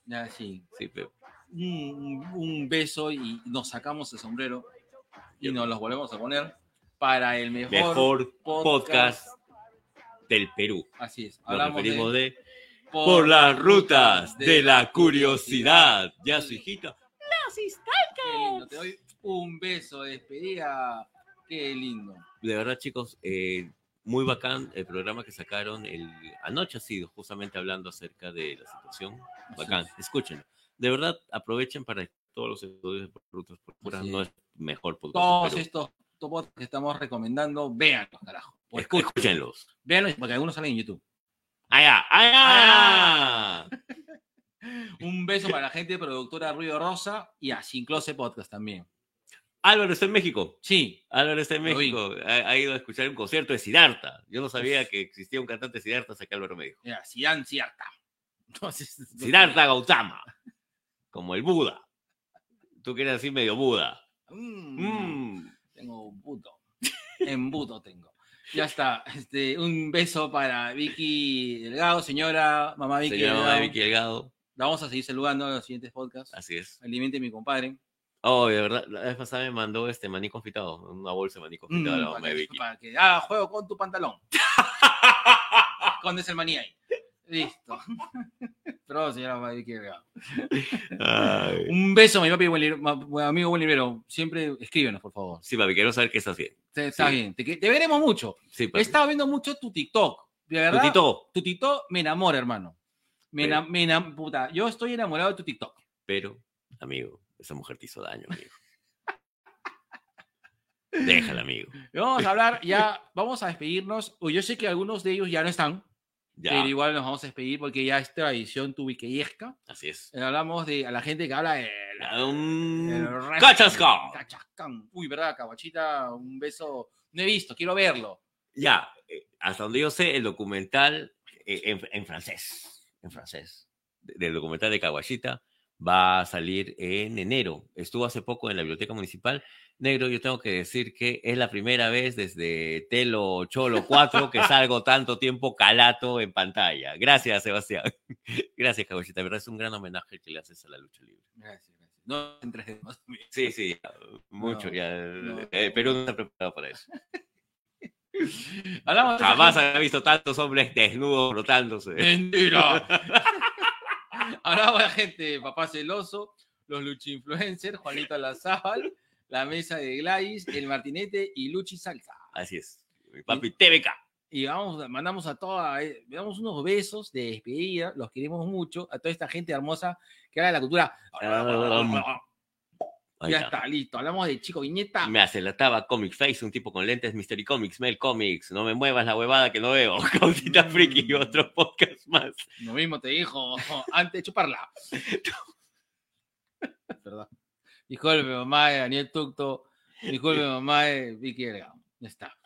Speaker 1: Ya, sí.
Speaker 2: sí, pe.
Speaker 1: Un, un beso y nos sacamos el sombrero y nos los volvemos a poner para el mejor.
Speaker 2: mejor
Speaker 1: podcast.
Speaker 2: podcast del Perú.
Speaker 1: Así es.
Speaker 2: Nos
Speaker 1: Hablamos
Speaker 2: referimos
Speaker 1: de,
Speaker 2: de Por las rutas de la curiosidad. Ya su hijita.
Speaker 1: Qué lindo, Te doy un beso de despedida. Qué lindo.
Speaker 2: De verdad, chicos, eh, muy bacán el programa que sacaron el anoche ha sido justamente hablando acerca de la situación. Bacán, escúchenlo. De verdad, aprovechen para todos los estudios de rutas por puras no es mejor podcast.
Speaker 1: Todos estos, podcast que estamos recomendando, véanlos, carajo. O escuchen,
Speaker 2: Escúchenlos.
Speaker 1: véanlos porque algunos salen en YouTube.
Speaker 2: ¡Allá! ¡Allá!
Speaker 1: Un beso para la gente de productora Ruido Rosa y a Sin Closet Podcast también.
Speaker 2: Álvaro está en México.
Speaker 1: Sí,
Speaker 2: Álvaro está en. México. Ha, ha ido a escuchar un concierto de Siddhartha. Yo no sabía que existía un cantante de Siddhartha hasta que Álvaro me dijo.
Speaker 1: Siddhartha, Siddhartha. Entonces,
Speaker 2: Siddhartha Gautama. Como el Buda. Tú quieres decir medio Buda.
Speaker 1: Mm,
Speaker 2: Mm.
Speaker 1: Tengo un puto. Embuto tengo. Ya está. Este, un beso para Vicky Delgado, señora, mamá Vicky
Speaker 2: Señora mamá
Speaker 1: Delgado.
Speaker 2: de Vicky Delgado.
Speaker 1: La vamos a seguir saludando en los siguientes podcasts.
Speaker 2: Así es.
Speaker 1: Alimente mi compadre.
Speaker 2: Oh, de verdad, la vez pasada me mandó este maní confitado, una bolsa de maní confitado a la
Speaker 1: Mm,
Speaker 2: mamá
Speaker 1: para,
Speaker 2: de
Speaker 1: que,
Speaker 2: Vicky.
Speaker 1: para que haga juego con tu pantalón. Escondes el maní ahí. Listo. Señora.
Speaker 2: Ay.
Speaker 1: Un beso, mi papi, buen amigo buen librero. Siempre escríbenos, por favor.
Speaker 2: Sí, papi, quiero saber qué estás haciendo.
Speaker 1: Te- Está
Speaker 2: Sí.
Speaker 1: bien. Te, que- te veremos mucho.
Speaker 2: Sí,
Speaker 1: He estado viendo mucho tu TikTok. De verdad.
Speaker 2: Tutito,
Speaker 1: Tu TikTok me enamora, hermano. Me,
Speaker 2: Pero-
Speaker 1: me enam- puta, yo estoy enamorado de tu TikTok.
Speaker 2: pero, amigo, esa mujer te hizo daño, amigo. Déjala, amigo.
Speaker 1: Vamos a hablar ya, vamos a despedirnos. Uy, yo sé que algunos de ellos ya no están,
Speaker 2: Ya,
Speaker 1: pero igual nos vamos a despedir porque ya es tradición tubiqueyesca.
Speaker 2: así es.
Speaker 1: Eh, Hablamos de a la gente que habla el
Speaker 2: ¡Cachascao!
Speaker 1: Cachascán. Uy, ¿verdad, Caguachita? Un beso. No he visto, quiero verlo.
Speaker 2: Ya, eh, hasta donde yo sé, el documental eh, en, en francés, en francés, de- del documental de Caguachita va a salir en enero. Estuvo hace poco en la biblioteca municipal. Negro, yo tengo que decir que es la primera vez desde Telo Cholo 4 que salgo tanto tiempo calato en pantalla. Gracias, Sebastián. Gracias, Caguachita. De verdad es un gran homenaje que le haces a la lucha libre.
Speaker 1: Gracias, gracias. No en 3D, más.
Speaker 2: Sí, sí, mucho
Speaker 1: No,
Speaker 2: ya.
Speaker 1: no.
Speaker 2: Eh, Perú no está preparado para eso.
Speaker 1: Hablamos de
Speaker 2: Jamás había visto tantos hombres desnudos rotándose.
Speaker 1: Mentira. Hablaba la gente de Papá Celoso, los Luchi Influencers, Juanito Lazábal, la mesa de Gladys, el Martinete y Luchi Salsa.
Speaker 2: Así es. Mi papi TVK.
Speaker 1: Y vamos, mandamos a toda, eh, damos unos besos de despedida, los queremos mucho, a toda esta gente hermosa que habla de la cultura.
Speaker 2: Ahí
Speaker 1: ya
Speaker 2: está.
Speaker 1: está, listo. Hablamos de Chico Viñeta.
Speaker 2: Me acelataba Comic Face, un tipo con lentes Mystery Comics, Mel Comics. No me muevas la huevada que no veo. Causita Friki y otro podcast más.
Speaker 1: Lo mismo te dijo antes de chuparla. Perdón. Disculpe, mamá de Daniel Tucto. Disculpe, mamá de Vicky Delgado. Ya está.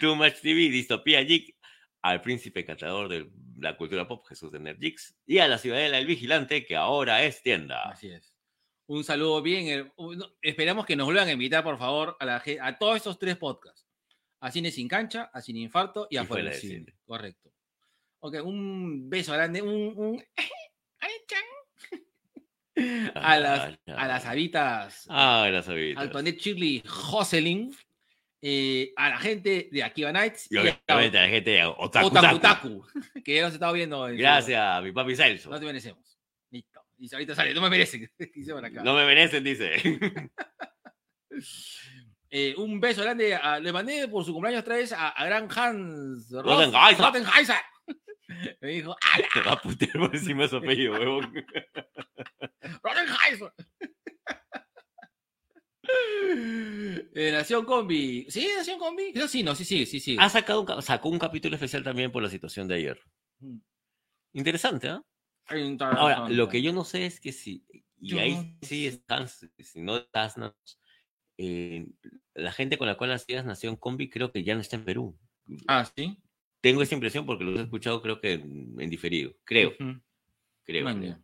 Speaker 2: Too Much TV, Distopía Geek. Al príncipe catador de la cultura pop, Jesús de Nerdix. Y a la Ciudadela El Vigilante, que ahora es tienda.
Speaker 1: Así es. Un saludo bien. eh, Esperamos que nos vuelvan a invitar, por favor, a, la, ge- a todos estos tres podcasts. A Cine Sin Cancha, a Cine Infarto y a
Speaker 2: Y
Speaker 1: Fuera
Speaker 2: Fuera
Speaker 1: del
Speaker 2: del
Speaker 1: Cine.
Speaker 2: Cine.
Speaker 1: Correcto. Ok, un beso grande. Un, un- a, las, a las habitas.
Speaker 2: Ah, las habitas.
Speaker 1: Antoinette Shirley Jocelyn, eh, a la gente de Akiva Nights
Speaker 2: Y obviamente a la gente de Otaku.
Speaker 1: Otaku
Speaker 2: Taku.
Speaker 1: Taku, que ya nos estado viendo.
Speaker 2: Gracias, mi papi Celso.
Speaker 1: No te merecemos. Listo. Y ahorita sale, no me merecen. Acá.
Speaker 2: No me merecen, dice.
Speaker 1: Eh, un beso grande. a- le mandé por su cumpleaños otra vez a, a Gran Hans.
Speaker 2: Rottenheiser.
Speaker 1: Me dijo, ¡ala!
Speaker 2: Te va a putear por encima de su apellido, huevón.
Speaker 1: Rottenheiser. Eh, Nación Combi. ¿Sí? Nación Combi. Creo sí, no, sí, sí, sí, sí.
Speaker 2: Ha sacado un, sacó un capítulo especial también por la situación de ayer.
Speaker 1: Mm.
Speaker 2: Interesante, ¿ah?
Speaker 1: Hay un
Speaker 2: Ahora, lo que yo no sé es que si, y
Speaker 1: Yo
Speaker 2: ahí
Speaker 1: no
Speaker 2: sí están, si no estás, no, eh, la gente con la cual hacías Nación Combi creo que ya no está en Perú.
Speaker 1: Ah, sí.
Speaker 2: Tengo esa impresión porque lo he escuchado creo que en, en diferido. Creo, creo.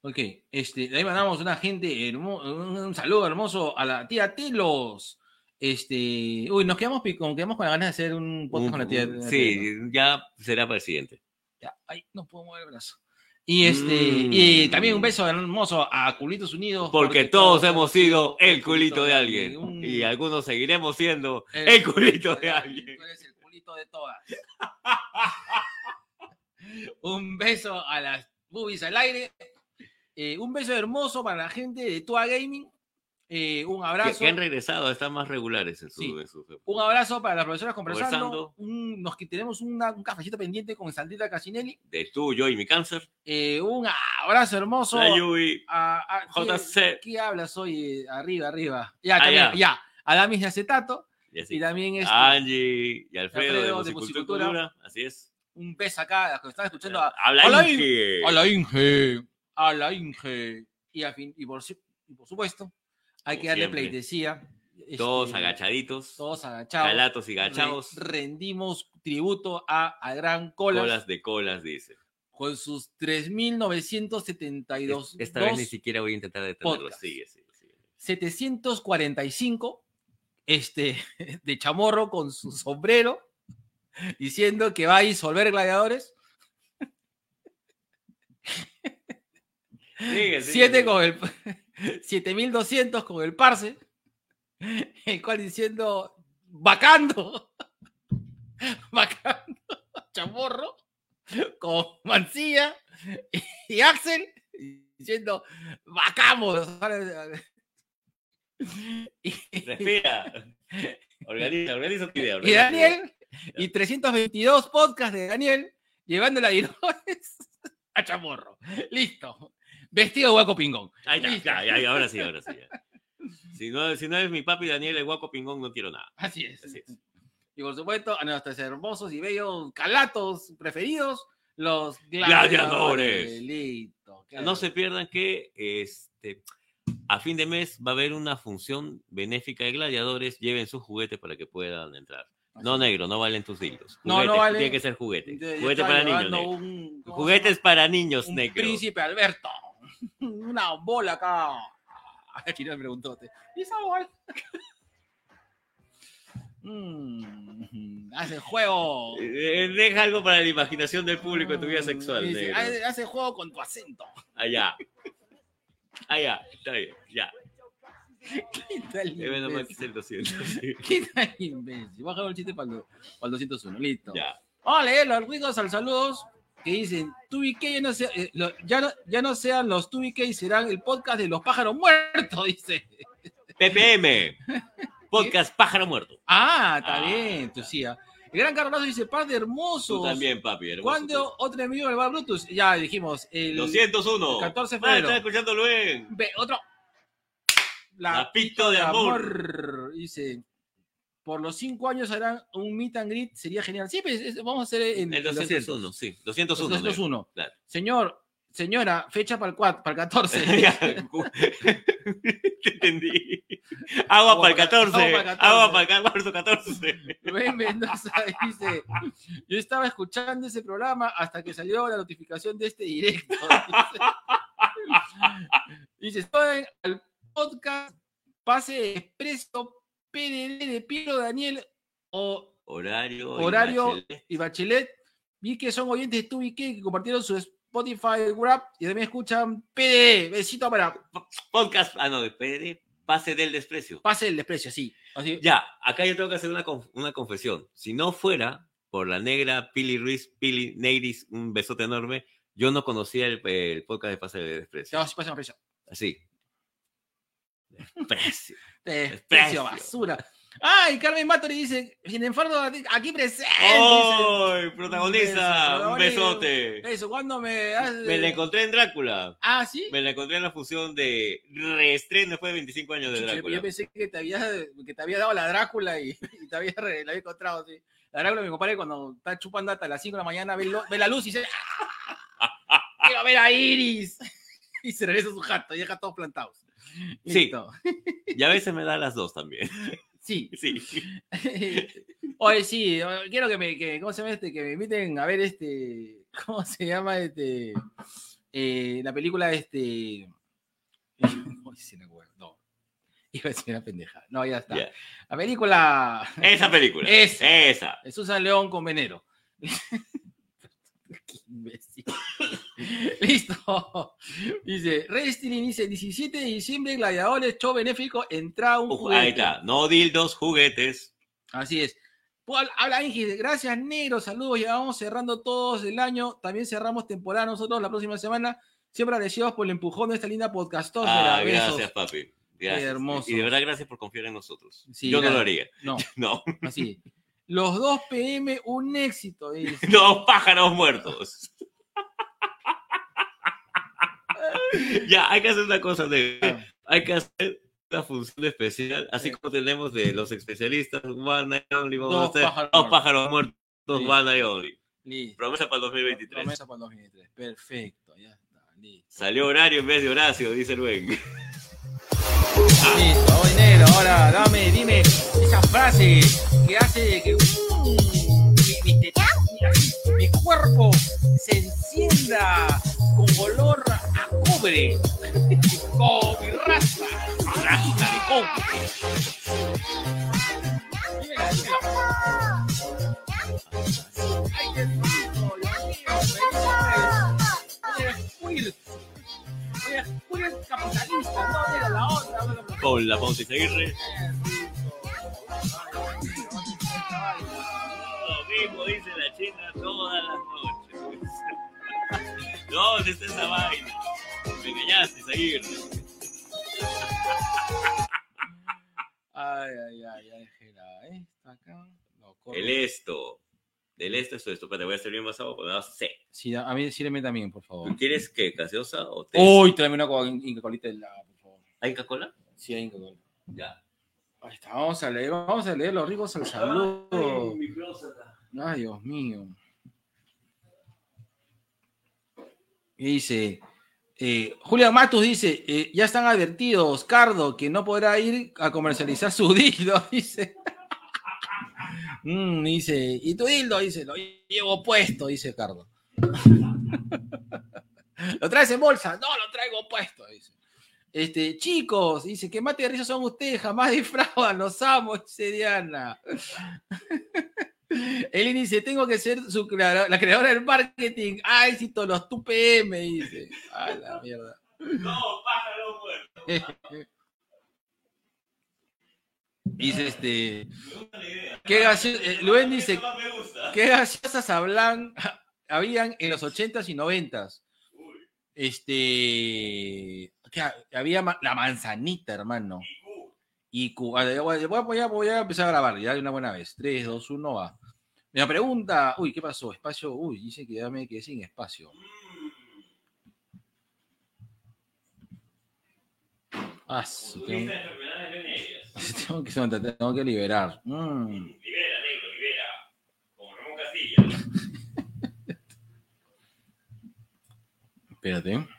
Speaker 1: Ok, este, ahí mandamos una gente, un, saludo hermoso a la tía Telos. Este, uy, nos quedamos, como quedamos con la ganas de hacer un podcast
Speaker 2: Un-
Speaker 1: con la tía.
Speaker 2: un-
Speaker 1: la tía
Speaker 2: sí,
Speaker 1: Telos.
Speaker 2: ya será para el siguiente.
Speaker 1: Ya, ay, no puedo mover el brazo. Y este, y también un beso hermoso a Culitos Unidos.
Speaker 2: Mm. Porque todos hemos sido el culito de alguien.
Speaker 1: Un-
Speaker 2: Y algunos seguiremos siendo
Speaker 1: el
Speaker 2: el culito de alguien.
Speaker 1: De todas. un beso a las boobies al aire. Eh, un beso hermoso para la gente de Tua Gaming. Eh, un
Speaker 2: Que,
Speaker 1: abrazo.
Speaker 2: que han regresado, están más regulares en su,
Speaker 1: Sí.
Speaker 2: en su-
Speaker 1: Un abrazo para las profesoras conversando.
Speaker 2: Conversando.
Speaker 1: Un- nos que tenemos una- un cafecito pendiente con Sandrita Casinelli.
Speaker 2: de tú, yo y mi cáncer.
Speaker 1: Eh, un abrazo hermoso
Speaker 2: La Yui,
Speaker 1: a, a- ¿qué-
Speaker 2: JC.
Speaker 1: ¿Qué hablas hoy? Arriba, arriba. Ya,
Speaker 2: Ah,
Speaker 1: también,
Speaker 2: ya.
Speaker 1: ya. Adamis de Acetato
Speaker 2: Y así.
Speaker 1: y también este,
Speaker 2: Angie y Alfredo,
Speaker 1: Alfredo
Speaker 2: de
Speaker 1: de
Speaker 2: Musicultura. Así es.
Speaker 1: un beso acá a los que están escuchando a,
Speaker 2: Habla
Speaker 1: Hola,
Speaker 2: Inge.
Speaker 1: a la Inge, a la Inge. Y, a fin- y por, y por supuesto, hay
Speaker 2: Como
Speaker 1: que darle
Speaker 2: siempre.
Speaker 1: pleitesía.
Speaker 2: Todos
Speaker 1: este,
Speaker 2: agachaditos.
Speaker 1: Todos agachados.
Speaker 2: Calatos y gachados.
Speaker 1: Re- rendimos tributo a, a Gran Colas,
Speaker 2: Colas de colas, dice.
Speaker 1: con sus 3.972
Speaker 2: Es- Esta vez ni siquiera voy a intentar detenerlo. Sigue, sigue, sigue.
Speaker 1: 745 este, de chamorro con su sombrero diciendo que va a disolver gladiadores.
Speaker 2: Sigue, sigue,
Speaker 1: 7
Speaker 2: sigue.
Speaker 1: con el 7200 con el Parse, el cual diciendo vacando, vacando, chamorro, con Mancilla y, y Axel diciendo vacamos. Y,
Speaker 2: Respira. Organiza, organiza tu idea.
Speaker 1: y
Speaker 2: organiza.
Speaker 1: Daniel, y 322 podcasts de Daniel llevando la a chamorro. Listo. Vestido de hueco pingón.
Speaker 2: Ahí está, ya, ya, ahora sí, ahora sí. ya. Si no, si no es mi papi Daniel el guaco pingón, no quiero nada.
Speaker 1: Así es.
Speaker 2: Así es.
Speaker 1: Y por supuesto, a nuestros hermosos y bellos calatos preferidos, los
Speaker 2: Gladiadores.
Speaker 1: Listo. claro.
Speaker 2: No se pierdan que este, a fin de mes va a haber una función benéfica de gladiadores. Lleven sus juguetes para que puedan entrar. No, negro, no valen tus dildos.
Speaker 1: No, no vale.
Speaker 2: Tiene que ser juguete. Juguete para niños,
Speaker 1: llevando
Speaker 2: negro.
Speaker 1: un- ¿cómo se
Speaker 2: Juguetes para niños,
Speaker 1: un
Speaker 2: negro.
Speaker 1: príncipe Alberto. Una bola acá. Aquí no me preguntó. ¿Y esa bola? Mm, hace juego.
Speaker 2: Eh, Deja algo para la imaginación del público de tu vida
Speaker 1: Mm,
Speaker 2: sexual,
Speaker 1: dice,
Speaker 2: negro.
Speaker 1: hace, hace juego con tu acento.
Speaker 2: Allá. Allá, está bien, ya.
Speaker 1: ¿Qué tal,
Speaker 2: menos mal que
Speaker 1: imbécil?
Speaker 2: es el 200. sí.
Speaker 1: ¿Qué tal, imbécil? Dejar el chiste para el, para el 201. Listo.
Speaker 2: Ya.
Speaker 1: Vamos a leer los ricos al saludos que dicen, Tubique ya no, sea- eh, lo- ya, no, ya no sean los Tubique y serán el podcast de los pájaros muertos, dice.
Speaker 2: PPM. Podcast Pájaro Muerto.
Speaker 1: Ah, está
Speaker 2: Ah,
Speaker 1: bien, tú sí. ah. El gran Carlos dice, par de hermosos.
Speaker 2: Tú también, papi. hermoso
Speaker 1: ¿Cuándo otro envío del Bar Brutus? Ya dijimos,
Speaker 2: tú.
Speaker 1: el
Speaker 2: 201.
Speaker 1: el 14 de
Speaker 2: Ah,
Speaker 1: febrero.
Speaker 2: estás escuchando bien.
Speaker 1: Ve, otro.
Speaker 2: Lapito de amor.
Speaker 1: Dice, por los cinco años harán un meet and greet, sería genial. Sí, pues, es- vamos a hacer en
Speaker 2: El 201, sí. 201.
Speaker 1: 201.
Speaker 2: Claro.
Speaker 1: Señor, señora, fecha para el, para el 14.
Speaker 2: Ya, Te entendí. Agua,
Speaker 1: Agua
Speaker 2: para el
Speaker 1: para-
Speaker 2: 14.
Speaker 1: agua para el 14.
Speaker 2: Agua para el marzo 14.
Speaker 1: Rubén Mendoza dice, yo estaba escuchando ese programa hasta que salió la notificación de este directo. Dice, estoy al podcast Pase Expreso PDD de Piero Daniel o
Speaker 2: Horario. y
Speaker 1: Horario
Speaker 2: Bachelet.
Speaker 1: y Bachelet. Vi que son oyentes de tú y que, que compartieron su Spotify Wrap y también escuchan PDD. Besito para
Speaker 2: Podcast. Ah, no, de PD. Pase del desprecio.
Speaker 1: Pase el desprecio, sí. Así,
Speaker 2: Ya, acá yo tengo que hacer una, conf- una confesión. Si no fuera por la negra Pili Ruiz, Pili Neiris, un besote enorme, yo no conocía el, el podcast de Pase del Desprecio.
Speaker 1: Ya, sí, pasa, pasa.
Speaker 2: Así. Desprecio.
Speaker 1: Desprecio,
Speaker 2: Desprecio.
Speaker 1: Basura. Ay, Carmen Matori dice, sin enfardo aquí presente.
Speaker 2: ¡Ay! Protagoniza,
Speaker 1: Un beso,
Speaker 2: un besote.
Speaker 1: Eso, ¿cuándo me hace-
Speaker 2: Me la encontré en Drácula.
Speaker 1: Ah, ¿sí?
Speaker 2: Me la encontré en la fusión de reestreno después de 25 años de Drácula.
Speaker 1: Yo pensé que te había, que te había dado la Drácula y, y te había, re- la había encontrado, sí. La Drácula, mi compadre, cuando está chupando hasta las 5 de la mañana, ve, lo- ve la luz y dice, "Ah, quiero ver a Iris. Y se regresa a su jato y deja todos plantados.
Speaker 2: Sí.
Speaker 1: Listo.
Speaker 2: Y a veces me da las dos también.
Speaker 1: Sí.
Speaker 2: Sí.
Speaker 1: Oye, sí, quiero que me, que, ¿cómo se llama este? Que me inviten a ver este, ¿cómo se llama este? Eh, la película este, no, sí me acuerdo, no, iba a decir una pendeja, no, ya está.
Speaker 2: Ya.
Speaker 1: La película
Speaker 2: Esa película.
Speaker 1: Esa.
Speaker 2: Esa.
Speaker 1: Susan León con Venero. Imbécil. Listo. Dice, Wrestling dice 17 de diciembre, Gladiadores, show benéfico, entra un juguete.
Speaker 2: ahí está. No dildos, juguetes.
Speaker 1: Así es. Pues, Habla Inge, gracias negro, saludos, ya vamos cerrando todos el año, también cerramos temporada nosotros la próxima semana, siempre agradecidos por el empujón de esta linda podcastófera.
Speaker 2: Ah,
Speaker 1: Besos.
Speaker 2: gracias, papi. Gracias.
Speaker 1: hermoso.
Speaker 2: Y de verdad, gracias por confiar en nosotros.
Speaker 1: Sí,
Speaker 2: Yo no lo haría.
Speaker 1: No,
Speaker 2: No.
Speaker 1: así. Los 2 pm, un éxito. dice.
Speaker 2: Dos pájaros muertos. ya, hay que hacer una cosa, negro.
Speaker 1: Ah.
Speaker 2: Hay que hacer una función especial, así
Speaker 1: Sí.
Speaker 2: como tenemos de los especialistas, One Night Only, vamos a
Speaker 1: Dos
Speaker 2: hacer
Speaker 1: pájaros
Speaker 2: dos pájaros muertos,
Speaker 1: Sí.
Speaker 2: One Night Only.
Speaker 1: Listo.
Speaker 2: Promesa para el 2023.
Speaker 1: Promesa para el 2023. Perfecto, ya está. Listo.
Speaker 2: Salió horario en vez de Horacio, dice el buen.
Speaker 1: Listo, voy negro. Ahora dame, dime esa frase que hace que mm, mi, mi- mi- mi cuerpo se encienda con olor a cobre. Como mi raza. Raza de cobre. Dímela, dímela. Ay, qué rico, Dios mío, feliz. Voy a voy a capitalista, no mira la otra.
Speaker 2: Con la Ponte Aguirre. Lo mismo dice la China todas las noches. ¿Dónde está esa vaina? Me engañaste, Aguirre.
Speaker 1: Ay, ay, ay, ay, Jera, esta acá. No.
Speaker 2: El esto. Del esto, esto, esto. Pero te voy a servir más agua porque no sé.
Speaker 1: Sí, a mí síreme también, por favor.
Speaker 2: ¿Tú quieres qué? ¿Gaseosa o té?
Speaker 1: Uy, tráeme una Inca Colita helada, por favor.
Speaker 2: ¿Hay Coca-Cola?
Speaker 1: Sí, hay Inca Cola.
Speaker 2: Ya.
Speaker 1: Ahí está, vamos a leer, vamos a leer los ricos al saludo.
Speaker 2: Ay,
Speaker 1: Dios mío. Dice, eh, Julián Matus dice, eh, ya están advertidos, Cardo, que no podrá ir a comercializar su dildo, dice. Mm, dice, y tu dildo, dice, lo llevo puesto, dice Cardo. ¿Lo traes en bolsa? No, lo traigo puesto, dice. Este, chicos, dice, que mate de risa son ustedes, jamás defraudan, los amo, dice Diana. Eli dice, tengo que ser su creadora- la creadora del marketing. Ah, éxito, los tu PM, dice. A la mierda.
Speaker 2: No, pájaro muerto.
Speaker 1: Dice este. ¿Qué gracioso? eh, Luen dice,
Speaker 2: ¿Qué
Speaker 1: graciosas hablan, habían en los 80s y 90s.
Speaker 2: Uy,
Speaker 1: Este. Que había la manzanita, hermano.
Speaker 2: y Q.
Speaker 1: Y Q. A ver, voy, a- voy voy a empezar a grabar ya de una buena vez. 3, 2, 1, va. Me pregunta. Uy, ¿qué pasó? Espacio. Uy, dice que ya me quedé sin espacio. Ah, tengo, tengo que, tengo que liberar. Mm.
Speaker 2: Libera, negro, libera. Como Ramón Castilla.
Speaker 1: Espérate.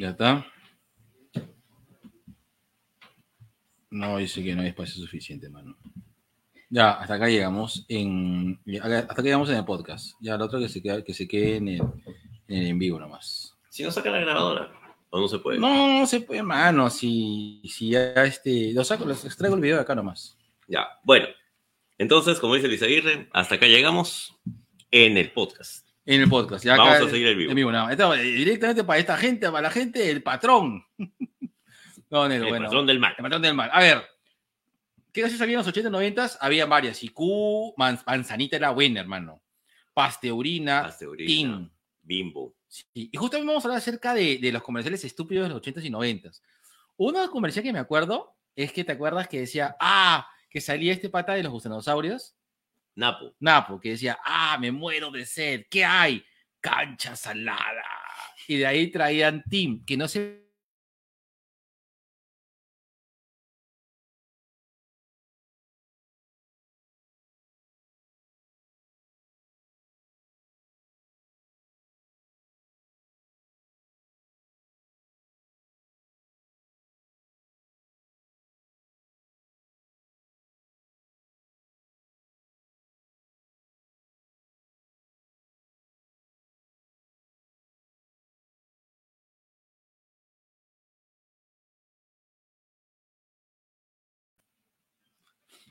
Speaker 1: Ya está. No, dice que no hay espacio suficiente, mano. Ya, hasta acá llegamos en. Hasta acá llegamos en el podcast. Ya, lo otro que se quede, que se quede en el, en el en vivo nomás.
Speaker 2: Si no saca la grabadora. O no se puede.
Speaker 1: No, no se puede, mano. Si, si ya este. Lo saco, les extraigo el video de acá nomás.
Speaker 2: Ya, bueno. Entonces, como dice Luis Aguirre, hasta acá llegamos en el podcast.
Speaker 1: En el podcast. Ya
Speaker 2: Vamos
Speaker 1: acá-
Speaker 2: a seguir el vivo.
Speaker 1: En vivo, no. Esto, eh, directamente para esta gente, para la gente, el patrón. no,
Speaker 2: el
Speaker 1: bueno.
Speaker 2: patrón del mal.
Speaker 1: El patrón del mal. A ver. ¿Qué gracias había en los 80 y 90? Había varias. Y Q, man- manzanita era buena, hermano. Pasteurina,
Speaker 2: Pasteurina,
Speaker 1: Tin.
Speaker 2: Bimbo.
Speaker 1: Sí, Y justamente vamos a hablar acerca de, de los comerciales estúpidos de los 80s y 90s. Uno comercial que me acuerdo es que te acuerdas que decía, ah, que salía este pata de los gusanosaurios.
Speaker 2: Napo.
Speaker 1: Napo, que decía, ah, me muero de sed, ¿qué hay? Cancha salada. Y de ahí traían Tim, que no sé.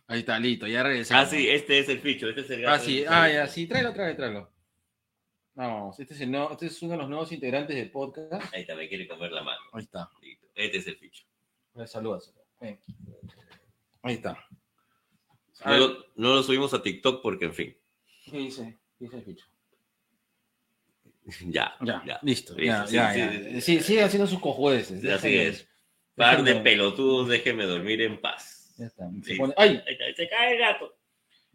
Speaker 1: Ahí está, listo, ya regresamos.
Speaker 2: Ah, sí, este es el ficho. Este es el
Speaker 1: Ah,
Speaker 2: gato
Speaker 1: sí,
Speaker 2: del-
Speaker 1: ah, ya, sí, tráelo, tráelo, tráelo. Vamos, este es, el nuevo- este es uno de los nuevos integrantes del podcast.
Speaker 2: Ahí está, me quiere comer la mano.
Speaker 1: Ahí está.
Speaker 2: Listo. Este es el ficho.
Speaker 1: Saludos. Ven. Ahí está.
Speaker 2: No lo, no lo subimos a TikTok porque, en fin.
Speaker 1: ¿Qué dice? ¿Qué dice el bicho?
Speaker 2: Ya,
Speaker 1: Ya,
Speaker 2: ya.
Speaker 1: listo. Ya,
Speaker 2: sí,
Speaker 1: ya,
Speaker 2: sí,
Speaker 1: ya.
Speaker 2: sí,
Speaker 1: Sí, sigue haciendo sus cojudeces.
Speaker 2: Así es. Par de pelotudos, déjenme dormir en paz.
Speaker 1: Ya está. Se pone- ¡Ay!
Speaker 2: Se cae el gato.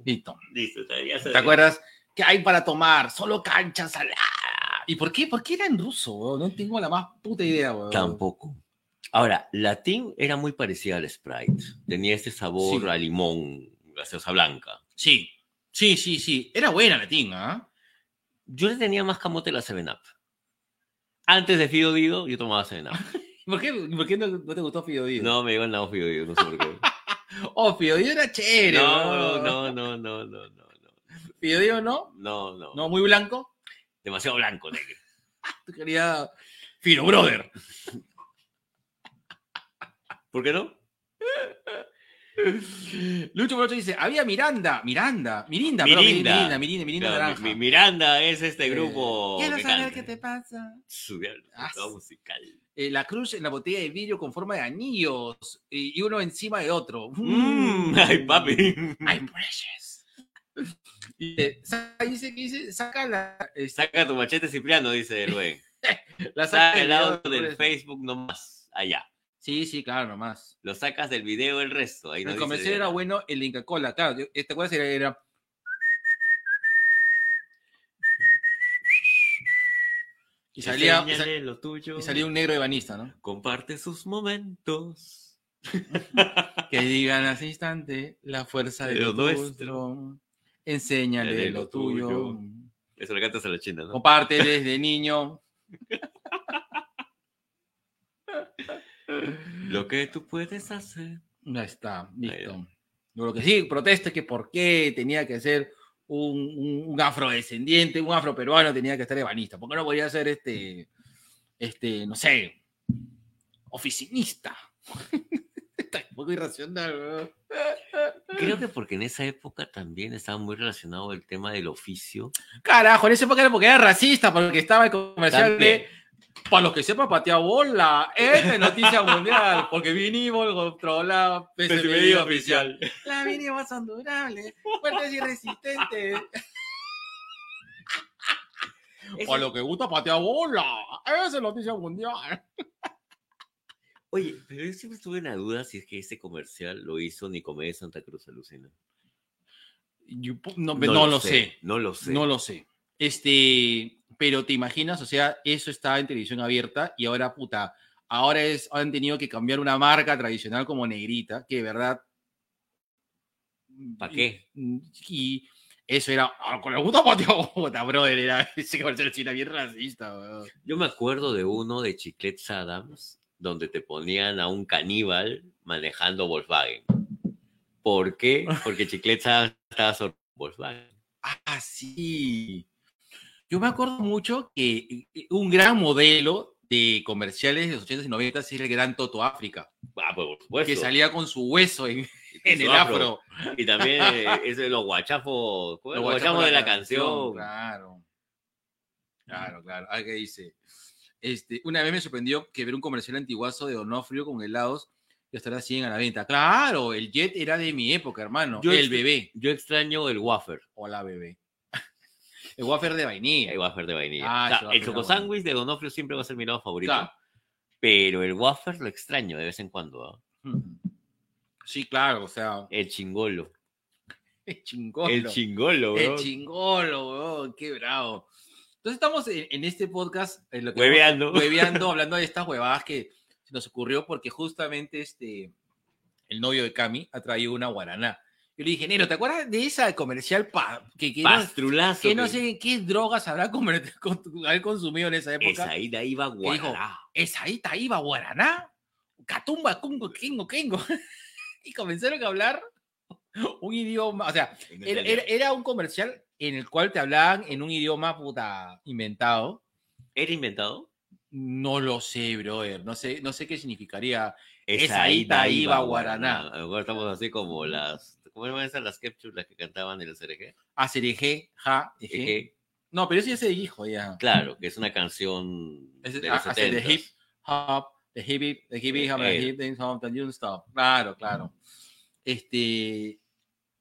Speaker 1: Listo.
Speaker 2: Listo, ya se-
Speaker 1: ¿Te acuerdas? ¿Qué hay para tomar? Solo cancha salada. ¿Y por qué? ¿Por qué era en ruso? weón? No tengo la más puta idea. weón.
Speaker 2: Tampoco. Ahora, Latín era muy parecida al Sprite. Tenía este sabor
Speaker 1: Sí.
Speaker 2: a limón, gaseosa blanca.
Speaker 1: Sí, sí, sí, sí. Era buena la tinga, ¿ah?
Speaker 2: Yo le tenía más camote a la 7-Up. Antes de Fido Dido, yo tomaba 7-Up.
Speaker 1: ¿Por qué, por qué no, no te gustó Fido Dido?
Speaker 2: No, me iba al lado Fido Dido, no sé por qué.
Speaker 1: Oh, Fido Dido era chévere.
Speaker 2: No, no, no, no, no, no,
Speaker 1: Dido no.
Speaker 2: No, no.
Speaker 1: No, muy blanco.
Speaker 2: Demasiado blanco, negro.
Speaker 1: Tú querías Fido Brother.
Speaker 2: ¿Por qué no?
Speaker 1: Lucho Brocho dice, había Miranda, Miranda, Mirinda, perdón,
Speaker 2: Mirinda.
Speaker 1: Mirinda, Mirinda, Mirinda
Speaker 2: Claro,
Speaker 1: naranja.
Speaker 2: mi- mi- Miranda es este
Speaker 1: Eh,
Speaker 2: grupo.
Speaker 1: Quiero
Speaker 2: que
Speaker 1: saber
Speaker 2: canta.
Speaker 1: qué te pasa.
Speaker 2: Su diablo,
Speaker 1: Ah,
Speaker 2: musical.
Speaker 1: Eh, la cruz en la botella de vidrio con forma de anillos y, y uno encima de otro.
Speaker 2: Mm, ay, papi.
Speaker 1: ¡Ay, precious! Dice, sa- dice dice, saca la, eh,
Speaker 2: Saca tu machete Cipriano, dice Rubén.
Speaker 1: la
Speaker 2: Saca
Speaker 1: del
Speaker 2: el
Speaker 1: video,
Speaker 2: del. Facebook nomás. Allá.
Speaker 1: Sí, sí, claro, nomás.
Speaker 2: Lo sacas del video el resto. Ahí
Speaker 1: el comercial era bueno, el Inca Cola, claro. yo- ¿Te acuerdas? Era, era- Y salía, y,
Speaker 2: Enséñale
Speaker 1: sa-
Speaker 2: lo tuyo.
Speaker 1: y salía un negro ebanista, ¿no?
Speaker 2: Comparte sus momentos.
Speaker 1: Que digan hace instante la fuerza de
Speaker 2: De
Speaker 1: lo
Speaker 2: lo
Speaker 1: nuestro. Enséñale
Speaker 2: De
Speaker 1: lo
Speaker 2: lo
Speaker 1: tuyo.
Speaker 2: tuyo. Eso le cantas a la china, ¿no?
Speaker 1: Comparte desde niño.
Speaker 2: Lo que tú puedes hacer.
Speaker 1: Ya está, listo. Lo que sí protesto es que por qué tenía que ser un, un- un afrodescendiente, un afroperuano tenía que estar ebanista. ¿Por qué no podía ser este, este, no sé, oficinista? Está un poco irracional, weón.
Speaker 2: Creo que porque en esa época también estaba muy relacionado el tema del oficio.
Speaker 1: Carajo, en esa época era porque era racista, porque estaba el comercial
Speaker 2: También.
Speaker 1: de. Para los que sepan, patea bola. Es noticia mundial, porque vinimos contra la PSMI oficial. La vinimos son durables, fuertes y resistentes. Para lo que gusta, patea bola. Esa es noticia mundial.
Speaker 2: Oye, pero yo siempre estuve en la duda si es que ese comercial lo hizo Nicomedes Santa Cruz, alucina.
Speaker 1: Yo, pu- no, no lo sé.
Speaker 2: No lo sé.
Speaker 1: No lo sé. Este, pero te imaginas, o sea, eso estaba en televisión abierta y ahora, puta, ahora es, han tenido que cambiar una marca tradicional como Negrita, que de verdad.
Speaker 2: ¿Pa' qué?
Speaker 1: Y, y eso era, ah, con la puta patio, puta, brother, era ese china bien racista, weón.
Speaker 2: Yo me acuerdo de uno de Chiclets Adams, donde te ponían a un caníbal manejando Volkswagen. ¿Por qué? Porque Chiclets Adams estaba sobre Volkswagen.
Speaker 1: Ah, sí. Yo me acuerdo mucho que eh, un gran modelo de comerciales de los 80s y 90s era el gran Toto África,
Speaker 2: Ah, pues, por supuesto.
Speaker 1: que salía con su hueso en,
Speaker 2: Y
Speaker 1: en
Speaker 2: su
Speaker 1: el afro.
Speaker 2: Y también eh, es de los guachafos, ¿cómo es?
Speaker 1: Los
Speaker 2: los guachafos de la canción.
Speaker 1: Claro. Claro, claro. Ah, que dice. Este, una vez me sorprendió que ver un comercial antiguazo de Donofrio con helados y hasta ahora siguen a la venta. Claro, el Jet era de mi época, hermano.
Speaker 2: Yo
Speaker 1: el bebé.
Speaker 2: Yo extraño el wafer,
Speaker 1: o la bebé. El wafer de vainilla.
Speaker 2: el wafer de vainilla.
Speaker 1: Ah,
Speaker 2: O sea, el choco sándwich de Donofrio siempre va a ser mi lado favorito.
Speaker 1: Claro.
Speaker 2: Pero el wafer lo extraño de vez en cuando. ¿ah?
Speaker 1: Ujú. Sí, claro, o sea,
Speaker 2: El chingolo.
Speaker 1: el chingolo.
Speaker 2: El chingolo,
Speaker 1: El
Speaker 2: bro.
Speaker 1: chingolo, weón, qué bravo. Entonces estamos en, en este podcast, en lo que
Speaker 2: Hueveando.
Speaker 1: vamos- hueveando, hablando de estas huevadas que se nos ocurrió porque justamente este, el novio de Cami ha traído una guaraná. Yo le dije, Nero, ¿te acuerdas de esa comercial pa- que, que, no,
Speaker 2: Pastrulazo.
Speaker 1: que no
Speaker 2: que-
Speaker 1: sé qué drogas habrá comer- con- haber consumido en esa época?
Speaker 2: Esa ida iba
Speaker 1: dijo,
Speaker 2: guaraná.
Speaker 1: esa ahí iba guaraná, catumba, cungo, kengo, kengo. y comenzaron a hablar un idioma, o sea, era, era- era un comercial en el cual te hablaban en un idioma puta inventado.
Speaker 2: ¿Era inventado?
Speaker 1: No lo sé, brother. No sé, no sé qué significaría.
Speaker 2: Esa
Speaker 1: ida
Speaker 2: ida
Speaker 1: iba guaraná.
Speaker 2: estamos así como las. ¿Cómo eran esas las Kepchus las que cantaban en el CRG?
Speaker 1: Acereje, ja, eje.
Speaker 2: Eje.
Speaker 1: No, pero eso ya se dijo ya.
Speaker 2: Claro, que es una canción
Speaker 1: Es-
Speaker 2: de
Speaker 1: ah,
Speaker 2: los
Speaker 1: hace de
Speaker 2: 70.
Speaker 1: hip hop, the hip hip, the hip hip, hop, the
Speaker 2: Eh.
Speaker 1: hip dance hop, the you stop. Claro, claro. Este,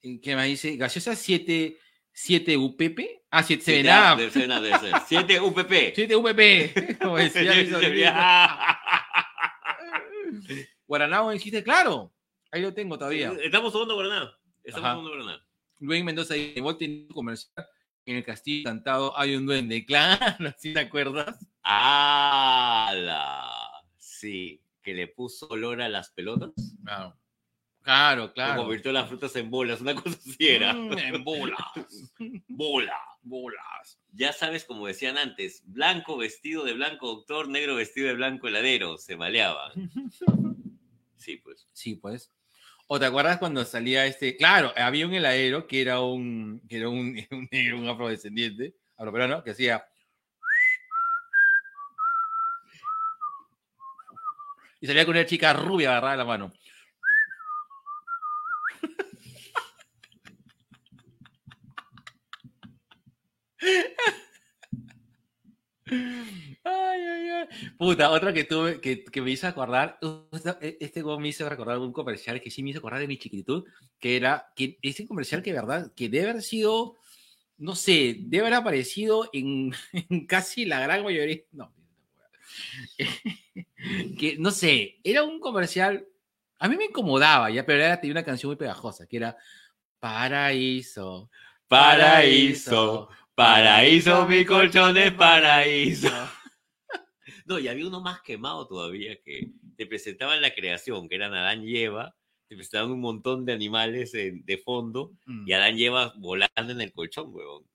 Speaker 1: ¿qué me dice? Gaseosa 7, 7 UPP. Ah, 7
Speaker 2: Siete
Speaker 1: 7
Speaker 2: A-
Speaker 1: up.
Speaker 2: debe ser una- debe ser. 7 UPP.
Speaker 1: 7 UPP. Como decía. Guaraná existe, claro. Ahí lo tengo todavía.
Speaker 2: Estamos tomando guaraná. Estamos
Speaker 1: Ajá.
Speaker 2: tomando guaraná.
Speaker 1: Luis Mendoza dice, vos tenés un comercial en el castillo encantado hay un duende. Claro, ¿sí te acuerdas?
Speaker 2: ¡Hala! Sí, que le puso olor a las pelotas.
Speaker 1: Claro. Claro, claro.
Speaker 2: convirtió las frutas en bolas, una cosa así era.
Speaker 1: Mm, en bolas.
Speaker 2: Bola.
Speaker 1: Bolas.
Speaker 2: Ya sabes, como decían antes, blanco vestido de blanco doctor, negro vestido de blanco heladero, se maleaban. Sí, pues.
Speaker 1: Sí, pues. ¿O te acuerdas cuando salía este? Claro, había un heladero que era un, que era un, un un afrodescendiente, afroperuano, que hacía. Y salía con una chica rubia agarrada la mano. Ay, ay, ay. Puta, otra que tuve, que, que me hizo acordar, e- este juego me hizo recordar un comercial que sí me hizo acordar de mi chiquitud, que era, que ese comercial que verdad, que debe haber sido, no sé, debe haber aparecido en, en casi la gran mayoría, no, que no sé, era un comercial, a mí me incomodaba ya, pero era, tenía una canción muy pegajosa, que era Paraíso,
Speaker 2: Paraíso, paraíso, mi colchón es paraíso. No, y había uno más quemado todavía que te presentaban la creación, que eran Adán y Eva, te presentaban un montón de animales en- de fondo
Speaker 1: Mm.
Speaker 2: y Adán y Eva volando en el colchón, huevón.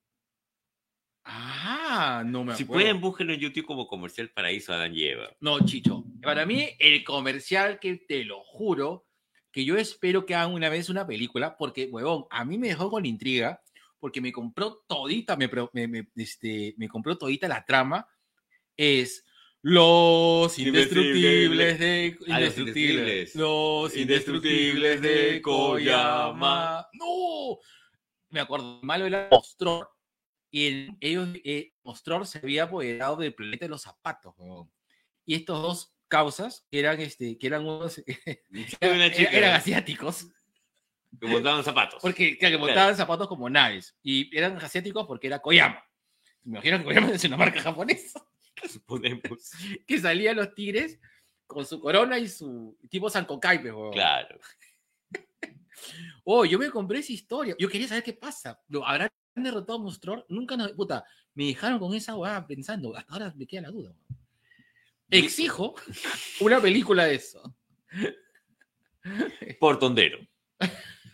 Speaker 1: Ah, no me
Speaker 2: Si
Speaker 1: acuerdo.
Speaker 2: pueden, búsquenlo en YouTube como Comercial Paraíso Adán y Eva.
Speaker 1: No, Chicho. Para mí, el comercial que te lo juro, que yo espero que hagan una vez una película, porque, huevón, a mí me dejó con intriga, porque me compró todita, me, me, me, este, me compró todita la trama, es los indestructibles de...
Speaker 2: Ah, los
Speaker 1: Indestructibles. Los indestructibles de Koyama. ¡No! Me acuerdo, malo era Mostror. Y el- ellos, eh, Mostror se había apoderado del planeta de los zapatos. Y estos dos causas, que eran, este, que eran unos... Eran, eran asiáticos,
Speaker 2: que montaban zapatos.
Speaker 1: porque, claro, que
Speaker 2: Claro.
Speaker 1: montaban zapatos como naves. Y eran asiáticos porque era Koyama. Me imagino que Koyama es una marca japonesa.
Speaker 2: Suponemos.
Speaker 1: Que salían los tigres con su corona y su tipo pues, huevón.
Speaker 2: Claro.
Speaker 1: Oh, yo me compré esa historia. Yo quería saber qué pasa. ¿Lo habrán derrotado a Mostror? Nunca nos... Puta, me dejaron con esa hueá pensando. Hasta ahora me queda la duda. weón. Exijo una película de eso.
Speaker 2: Portondero.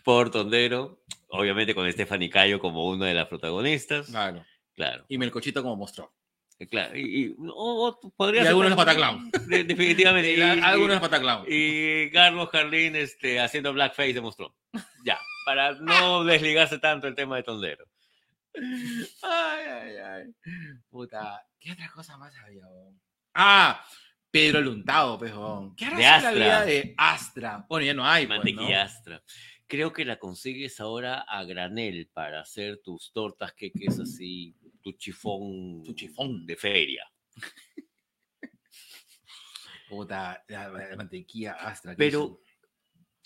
Speaker 2: Portondero. Obviamente con Stephanie Cayo como una de las protagonistas.
Speaker 1: Claro.
Speaker 2: Claro.
Speaker 1: Y Melcochito como Mostror.
Speaker 2: Claro. Y, y- o- o podría
Speaker 1: Y
Speaker 2: ser
Speaker 1: algunos Pataclown.
Speaker 2: de- definitivamente.
Speaker 1: Y la- algunos Pataclown.
Speaker 2: y Carlos Carlín este, haciendo blackface demostró. Ya, para no desligarse tanto el tema de Tondero.
Speaker 1: Ay, ay, ay. Puta, ¿qué otra cosa más había? Ah, Pedro Luntado, pejón. ¿Qué hará
Speaker 2: De
Speaker 1: la
Speaker 2: Astra.
Speaker 1: vida de Astra? Bueno, ya no hay. pues, ¿no?
Speaker 2: Mantequilla Astra. Creo que la consigues ahora a granel para hacer tus tortas, queques así, tu chifón,
Speaker 1: Tu chifón.
Speaker 2: de feria.
Speaker 1: Puta, la, la mantequilla Astra.
Speaker 2: Pero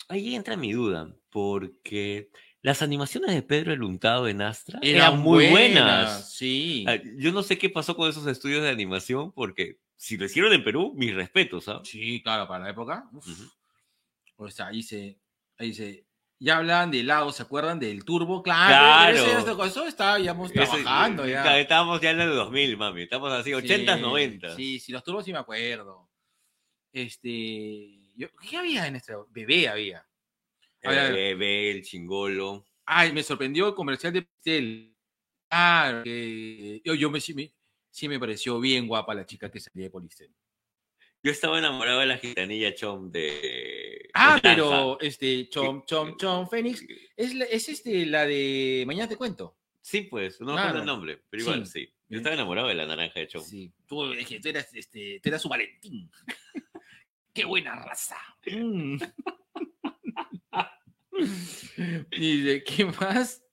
Speaker 2: ahí entra mi duda, porque las animaciones de Pedro el Untado en Astra eran,
Speaker 1: Eran
Speaker 2: muy buenas.
Speaker 1: Sí.
Speaker 2: Ah, Yo no sé qué pasó con esos estudios de animación, porque si lo hicieron en Perú, mis respetos, ¿ah?
Speaker 1: Sí, claro, para la época. uf. O sea, ahí se, ahí se. Ya hablaban de helado, ¿se acuerdan del turbo? Claro,
Speaker 2: Claro.
Speaker 1: eso estábamos trabajando
Speaker 2: eh,
Speaker 1: ya.
Speaker 2: Estábamos ya en el 2000, mami. Estamos así, 80s,
Speaker 1: Sí,
Speaker 2: 90s.
Speaker 1: Sí, sí, los turbos sí me acuerdo. Este. yo- ¿Qué había en este? Bebé había. Ver.
Speaker 2: Eh, Bebé, el chingolo.
Speaker 1: Ay, me sorprendió el comercial de Pistel. Claro, que yo, yo me, sí, me, sí me pareció bien guapa la chica que salía de Polistel.
Speaker 2: Yo estaba enamorado de la gitanilla Chom de.
Speaker 1: Ah, pero este, Chom, Chom, Chom, Fénix, es, la- es este, la de Mañana te cuento.
Speaker 2: Sí, pues, no me acuerdo
Speaker 1: Claro.
Speaker 2: el nombre, pero igual
Speaker 1: Sí.
Speaker 2: sí. Yo estaba enamorado de la naranja de Chom.
Speaker 1: Sí, tú, es que tú eras, este, tú eras su Valentín. ¡Qué buena raza! Mm. y de qué más,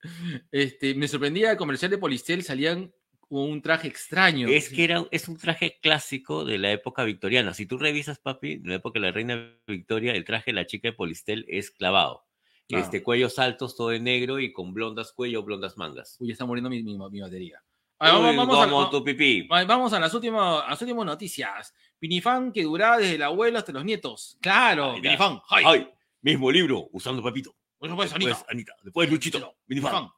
Speaker 1: este, me sorprendía el comercial de Polistel, salían con un traje extraño.
Speaker 2: Es que era, es un traje clásico de la época victoriana. Si tú revisas, papi, de la época de la reina Victoria, el traje de la chica de Polistel es clavado.
Speaker 1: Claro.
Speaker 2: Este, cuellos altos, todo de negro y con blondas cuello, blondas mangas.
Speaker 1: Uy, está muriendo mi, mi- mi batería. Ah,
Speaker 2: Uy,
Speaker 1: vamos, vamos a-
Speaker 2: tu pipí.
Speaker 1: va- vamos a las últimas, a las últimas noticias. Pinifan que duraba desde el abuelo hasta los nietos. Claro,
Speaker 2: Ay.
Speaker 1: Pinifan. ¡ay!
Speaker 2: ¡Ay! Mismo libro, usando papito.
Speaker 1: Después,
Speaker 2: Después
Speaker 1: Anita.
Speaker 2: Anita. Después Luchito.
Speaker 1: Luchito.
Speaker 2: Minifan.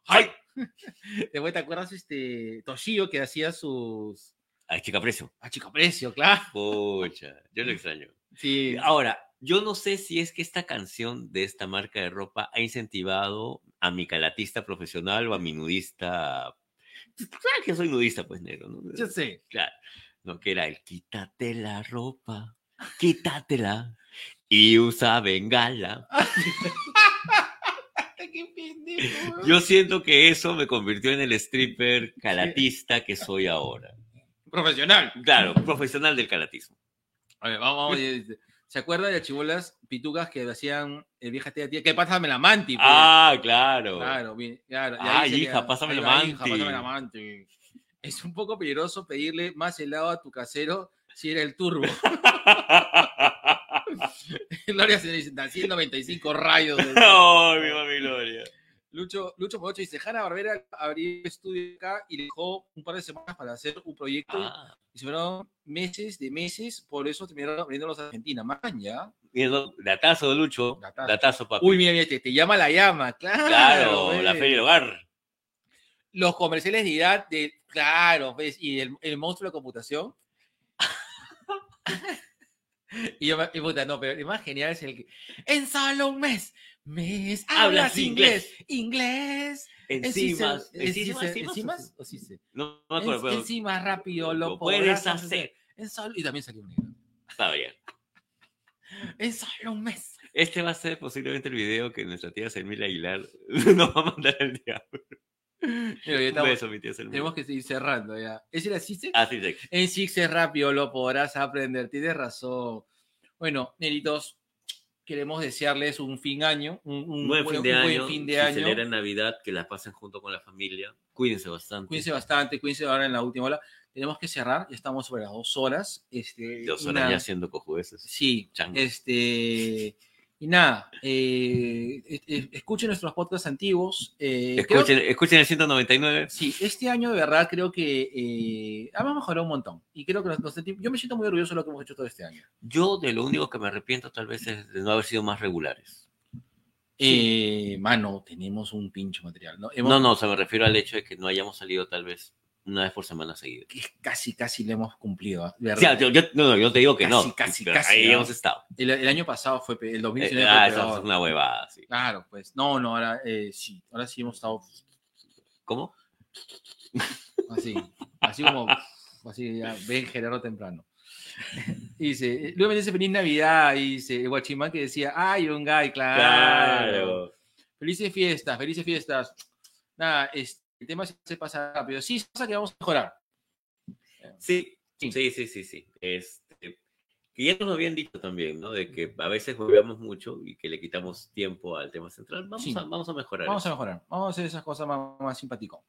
Speaker 2: ¡Ay!
Speaker 1: Después, ¿te acuerdas este Toshio que hacía sus.
Speaker 2: Ay, chica precio.
Speaker 1: A chico precio, claro.
Speaker 2: Pucha, yo lo extraño.
Speaker 1: Sí.
Speaker 2: Ahora, yo no sé si es que esta canción de esta marca de ropa ha incentivado a mi calatista profesional o a mi nudista. Claro que soy nudista, pues, negro. ¿no?
Speaker 1: Yo sé.
Speaker 2: Claro. No, que era el quítate la ropa, quítatela y usa bengala.
Speaker 1: Pendejo.
Speaker 2: Yo siento que eso me convirtió en el stripper calatista que soy ahora.
Speaker 1: Profesional.
Speaker 2: Claro, profesional del calatismo.
Speaker 1: A ver, vamos, vamos. este, ¿Se acuerda de las chibolas pitucas que hacían el vieja tía tía? Que pásame la manti. pues.
Speaker 2: Ah, claro.
Speaker 1: Claro, bien, claro. y
Speaker 2: Ah,
Speaker 1: ahí se
Speaker 2: hija,
Speaker 1: queda,
Speaker 2: pásame la
Speaker 1: hija,
Speaker 2: manti.
Speaker 1: pásame la manti. Es un poco peligroso pedirle más helado a tu casero si era el turbo. Gloria se dice, nací en 95 rayos. de-
Speaker 2: Ay, mi mami Gloria.
Speaker 1: Lucho, Lucho Mocho dice, Hanna Barbera abrió estudio acá y dejó un par de semanas para hacer un proyecto
Speaker 2: Ah,
Speaker 1: y se fueron meses de meses, por eso terminaron abriéndolos a Argentina. Man, ya.
Speaker 2: datazo, Lucho.
Speaker 1: Datazo.
Speaker 2: Datazo, papi.
Speaker 1: Uy, mira, mira, te, te llama la llama, claro.
Speaker 2: claro, la
Speaker 1: ves.
Speaker 2: feria del hogar.
Speaker 1: Los comerciales de edad, de, claro, ¿ves? Y el, el monstruo de computación. y yo, me- y puta, no, pero el más genial es el que, en solo un mes, mes,
Speaker 2: Hablas
Speaker 1: hablas inglés, inglés.
Speaker 2: Encima,
Speaker 1: Encima,
Speaker 2: encima,
Speaker 1: encima,
Speaker 2: encima,
Speaker 1: o sí se.
Speaker 2: No me acuerdo, pero
Speaker 1: Encima rápido lo,
Speaker 2: lo puedes hacer.
Speaker 1: En solo, y también salió un negro.
Speaker 2: Está bien.
Speaker 1: En solo un mes.
Speaker 2: Este va a ser posiblemente el video que nuestra tía Selmila Aguilar nos va a mandar al diablo.
Speaker 1: Pero ya estamos-
Speaker 2: beso, mi tía Selmila.
Speaker 1: tenemos que seguir cerrando ya. ¿Ese era Sise?
Speaker 2: Ah, sí, sí.
Speaker 1: En Six es rápido, lo podrás aprender. Tienes razón. Bueno, nenitos, queremos desearles un fin año, un, un
Speaker 2: buen
Speaker 1: buen,
Speaker 2: fin de
Speaker 1: un
Speaker 2: año.
Speaker 1: buen fin de
Speaker 2: si
Speaker 1: año.
Speaker 2: celebran Navidad, que la pasen junto con la familia. Cuídense bastante.
Speaker 1: Cuídense bastante, cuídense ahora en la última hora. Tenemos que cerrar, ya estamos sobre las dos horas. Este,
Speaker 2: Dos horas
Speaker 1: nada,
Speaker 2: ya haciendo cojudeces.
Speaker 1: Sí,
Speaker 2: Changos.
Speaker 1: este. Y nada, eh, escuchen nuestros podcasts antiguos. eh, creo-
Speaker 2: Escuchen, escuchen el 199.
Speaker 1: Sí, este año de verdad creo que eh, hemos mejorado un montón. Y creo que nos- nos sentimos- yo me siento muy orgulloso de lo que hemos hecho todo este año.
Speaker 2: Yo de lo único que me arrepiento tal vez es de no haber sido más regulares.
Speaker 1: Eh, mano, tenemos un pincho material, ¿no? Hemos-
Speaker 2: No, no, o sea, me refiero al hecho de que no hayamos salido tal vez una vez por semana seguida.
Speaker 1: que casi, casi le hemos cumplido. ¿ah? De
Speaker 2: O sea, yo, yo- no, no, yo te digo que no.
Speaker 1: Casi, casi,
Speaker 2: pero
Speaker 1: casi,
Speaker 2: Ahí
Speaker 1: ¿no?
Speaker 2: hemos estado.
Speaker 1: el, el año pasado fue, el
Speaker 2: Eh,
Speaker 1: 2019
Speaker 2: ah,
Speaker 1: fue
Speaker 2: esa
Speaker 1: peor.
Speaker 2: es una huevada, sí.
Speaker 1: Claro, pues. No, no, ahora eh, sí. Ahora sí hemos estado
Speaker 2: ¿Cómo?
Speaker 1: así. Así como. Así, ya, ven Gerardo temprano. Y dice, luego me dice Feliz Navidad. Y dice, el guachimán que decía, ay, un guy, claro. Felices fiestas, felices fiestas. Nada, es, el tema se pasa rápido. Sí, pasa que vamos a mejorar.
Speaker 2: Sí,
Speaker 1: Sí.
Speaker 2: sí, sí, sí, sí. Este, que ya nos lo habían dicho también, ¿no? De que a veces juegamos mucho y que le quitamos tiempo al tema central. Vamos,
Speaker 1: Sí.
Speaker 2: a, vamos a mejorar.
Speaker 1: Vamos a mejorar. Vamos a hacer esas cosas más, más simpático.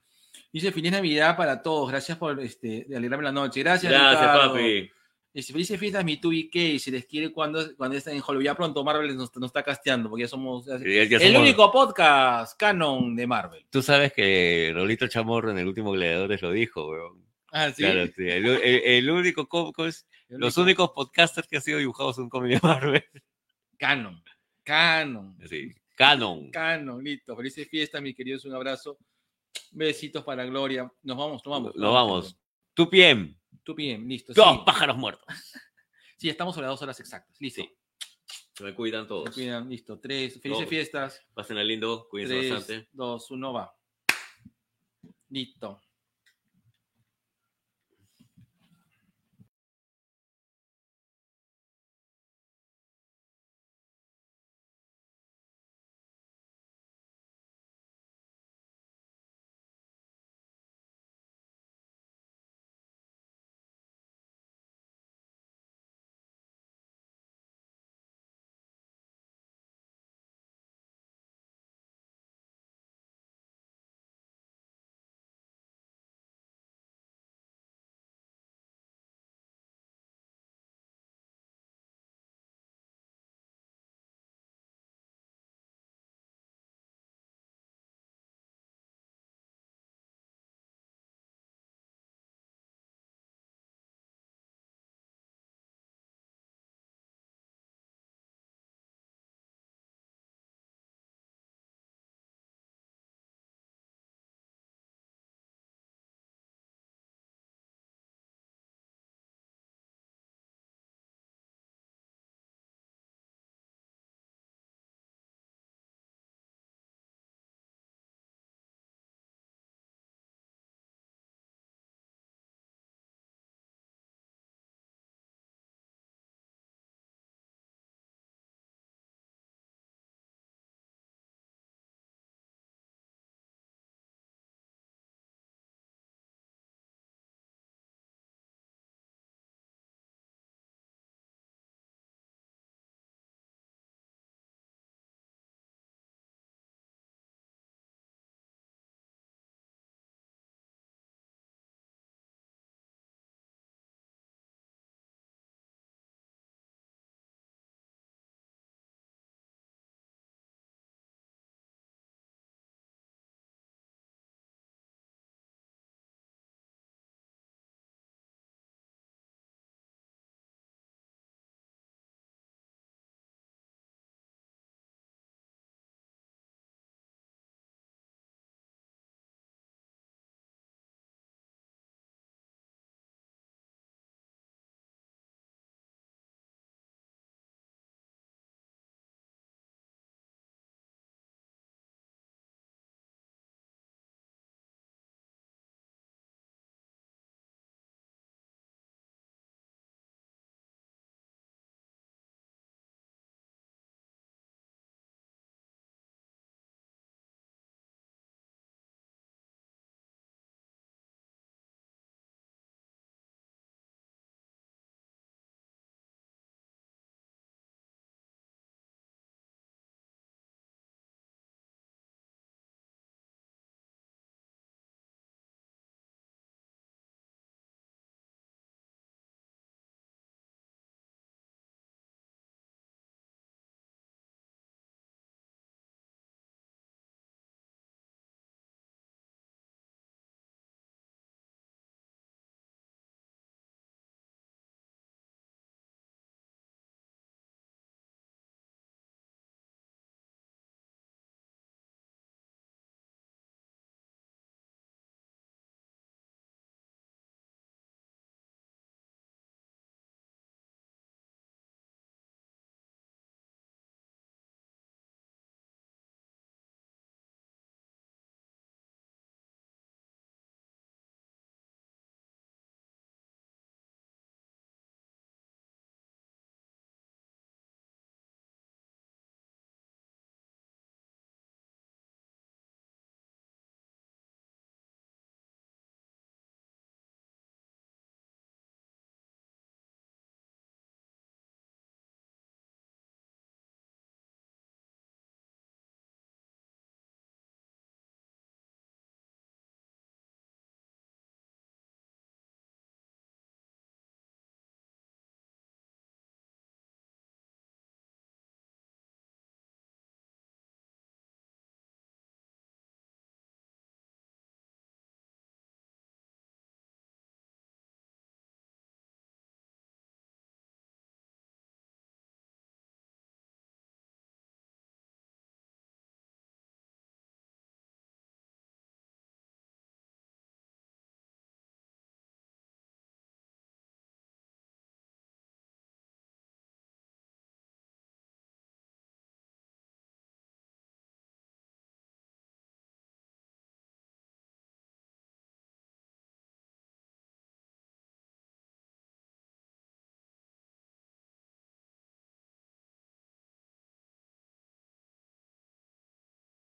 Speaker 1: Dice feliz Navidad para todos. Gracias por este, alegrarme la noche. Gracias,
Speaker 2: Gracias,
Speaker 1: Ricardo.
Speaker 2: papi.
Speaker 1: Dice, felices fiestas, mi tu y qué. Y se les quiere cuando, cuando estén en Hollywood. Ya pronto Marvel nos, nos está casteando porque ya somos ya-
Speaker 2: Ya- ya
Speaker 1: el
Speaker 2: somos-
Speaker 1: único podcast canon de Marvel.
Speaker 2: Tú sabes que Rolito Chamorro en el último Gladiadores lo dijo, weón.
Speaker 1: Ah, sí.
Speaker 2: Claro, sí. El, el- el único, los
Speaker 1: único
Speaker 2: únicos podcasters que han sido dibujados en cómic de Marvel.
Speaker 1: Canon. Canon.
Speaker 2: Sí. Canon.
Speaker 1: Canon, listo. Felices fiestas, mis queridos. Un abrazo. Besitos para Gloria. Nos vamos, nos vamos.
Speaker 2: Nos vamos. Tu piem.
Speaker 1: Tú bien, listo.
Speaker 2: Dos
Speaker 1: Sí.
Speaker 2: pájaros muertos.
Speaker 1: sí, estamos sobre las dos horas exactas. Listo.
Speaker 2: Sí. Se me cuidan
Speaker 1: Se
Speaker 2: todos.
Speaker 1: cuidan, listo. Tres. Felices
Speaker 2: Todos.
Speaker 1: fiestas.
Speaker 2: Pasen lindo. Cuídense
Speaker 1: Tres,
Speaker 2: bastante.
Speaker 1: dos, uno, va. Listo.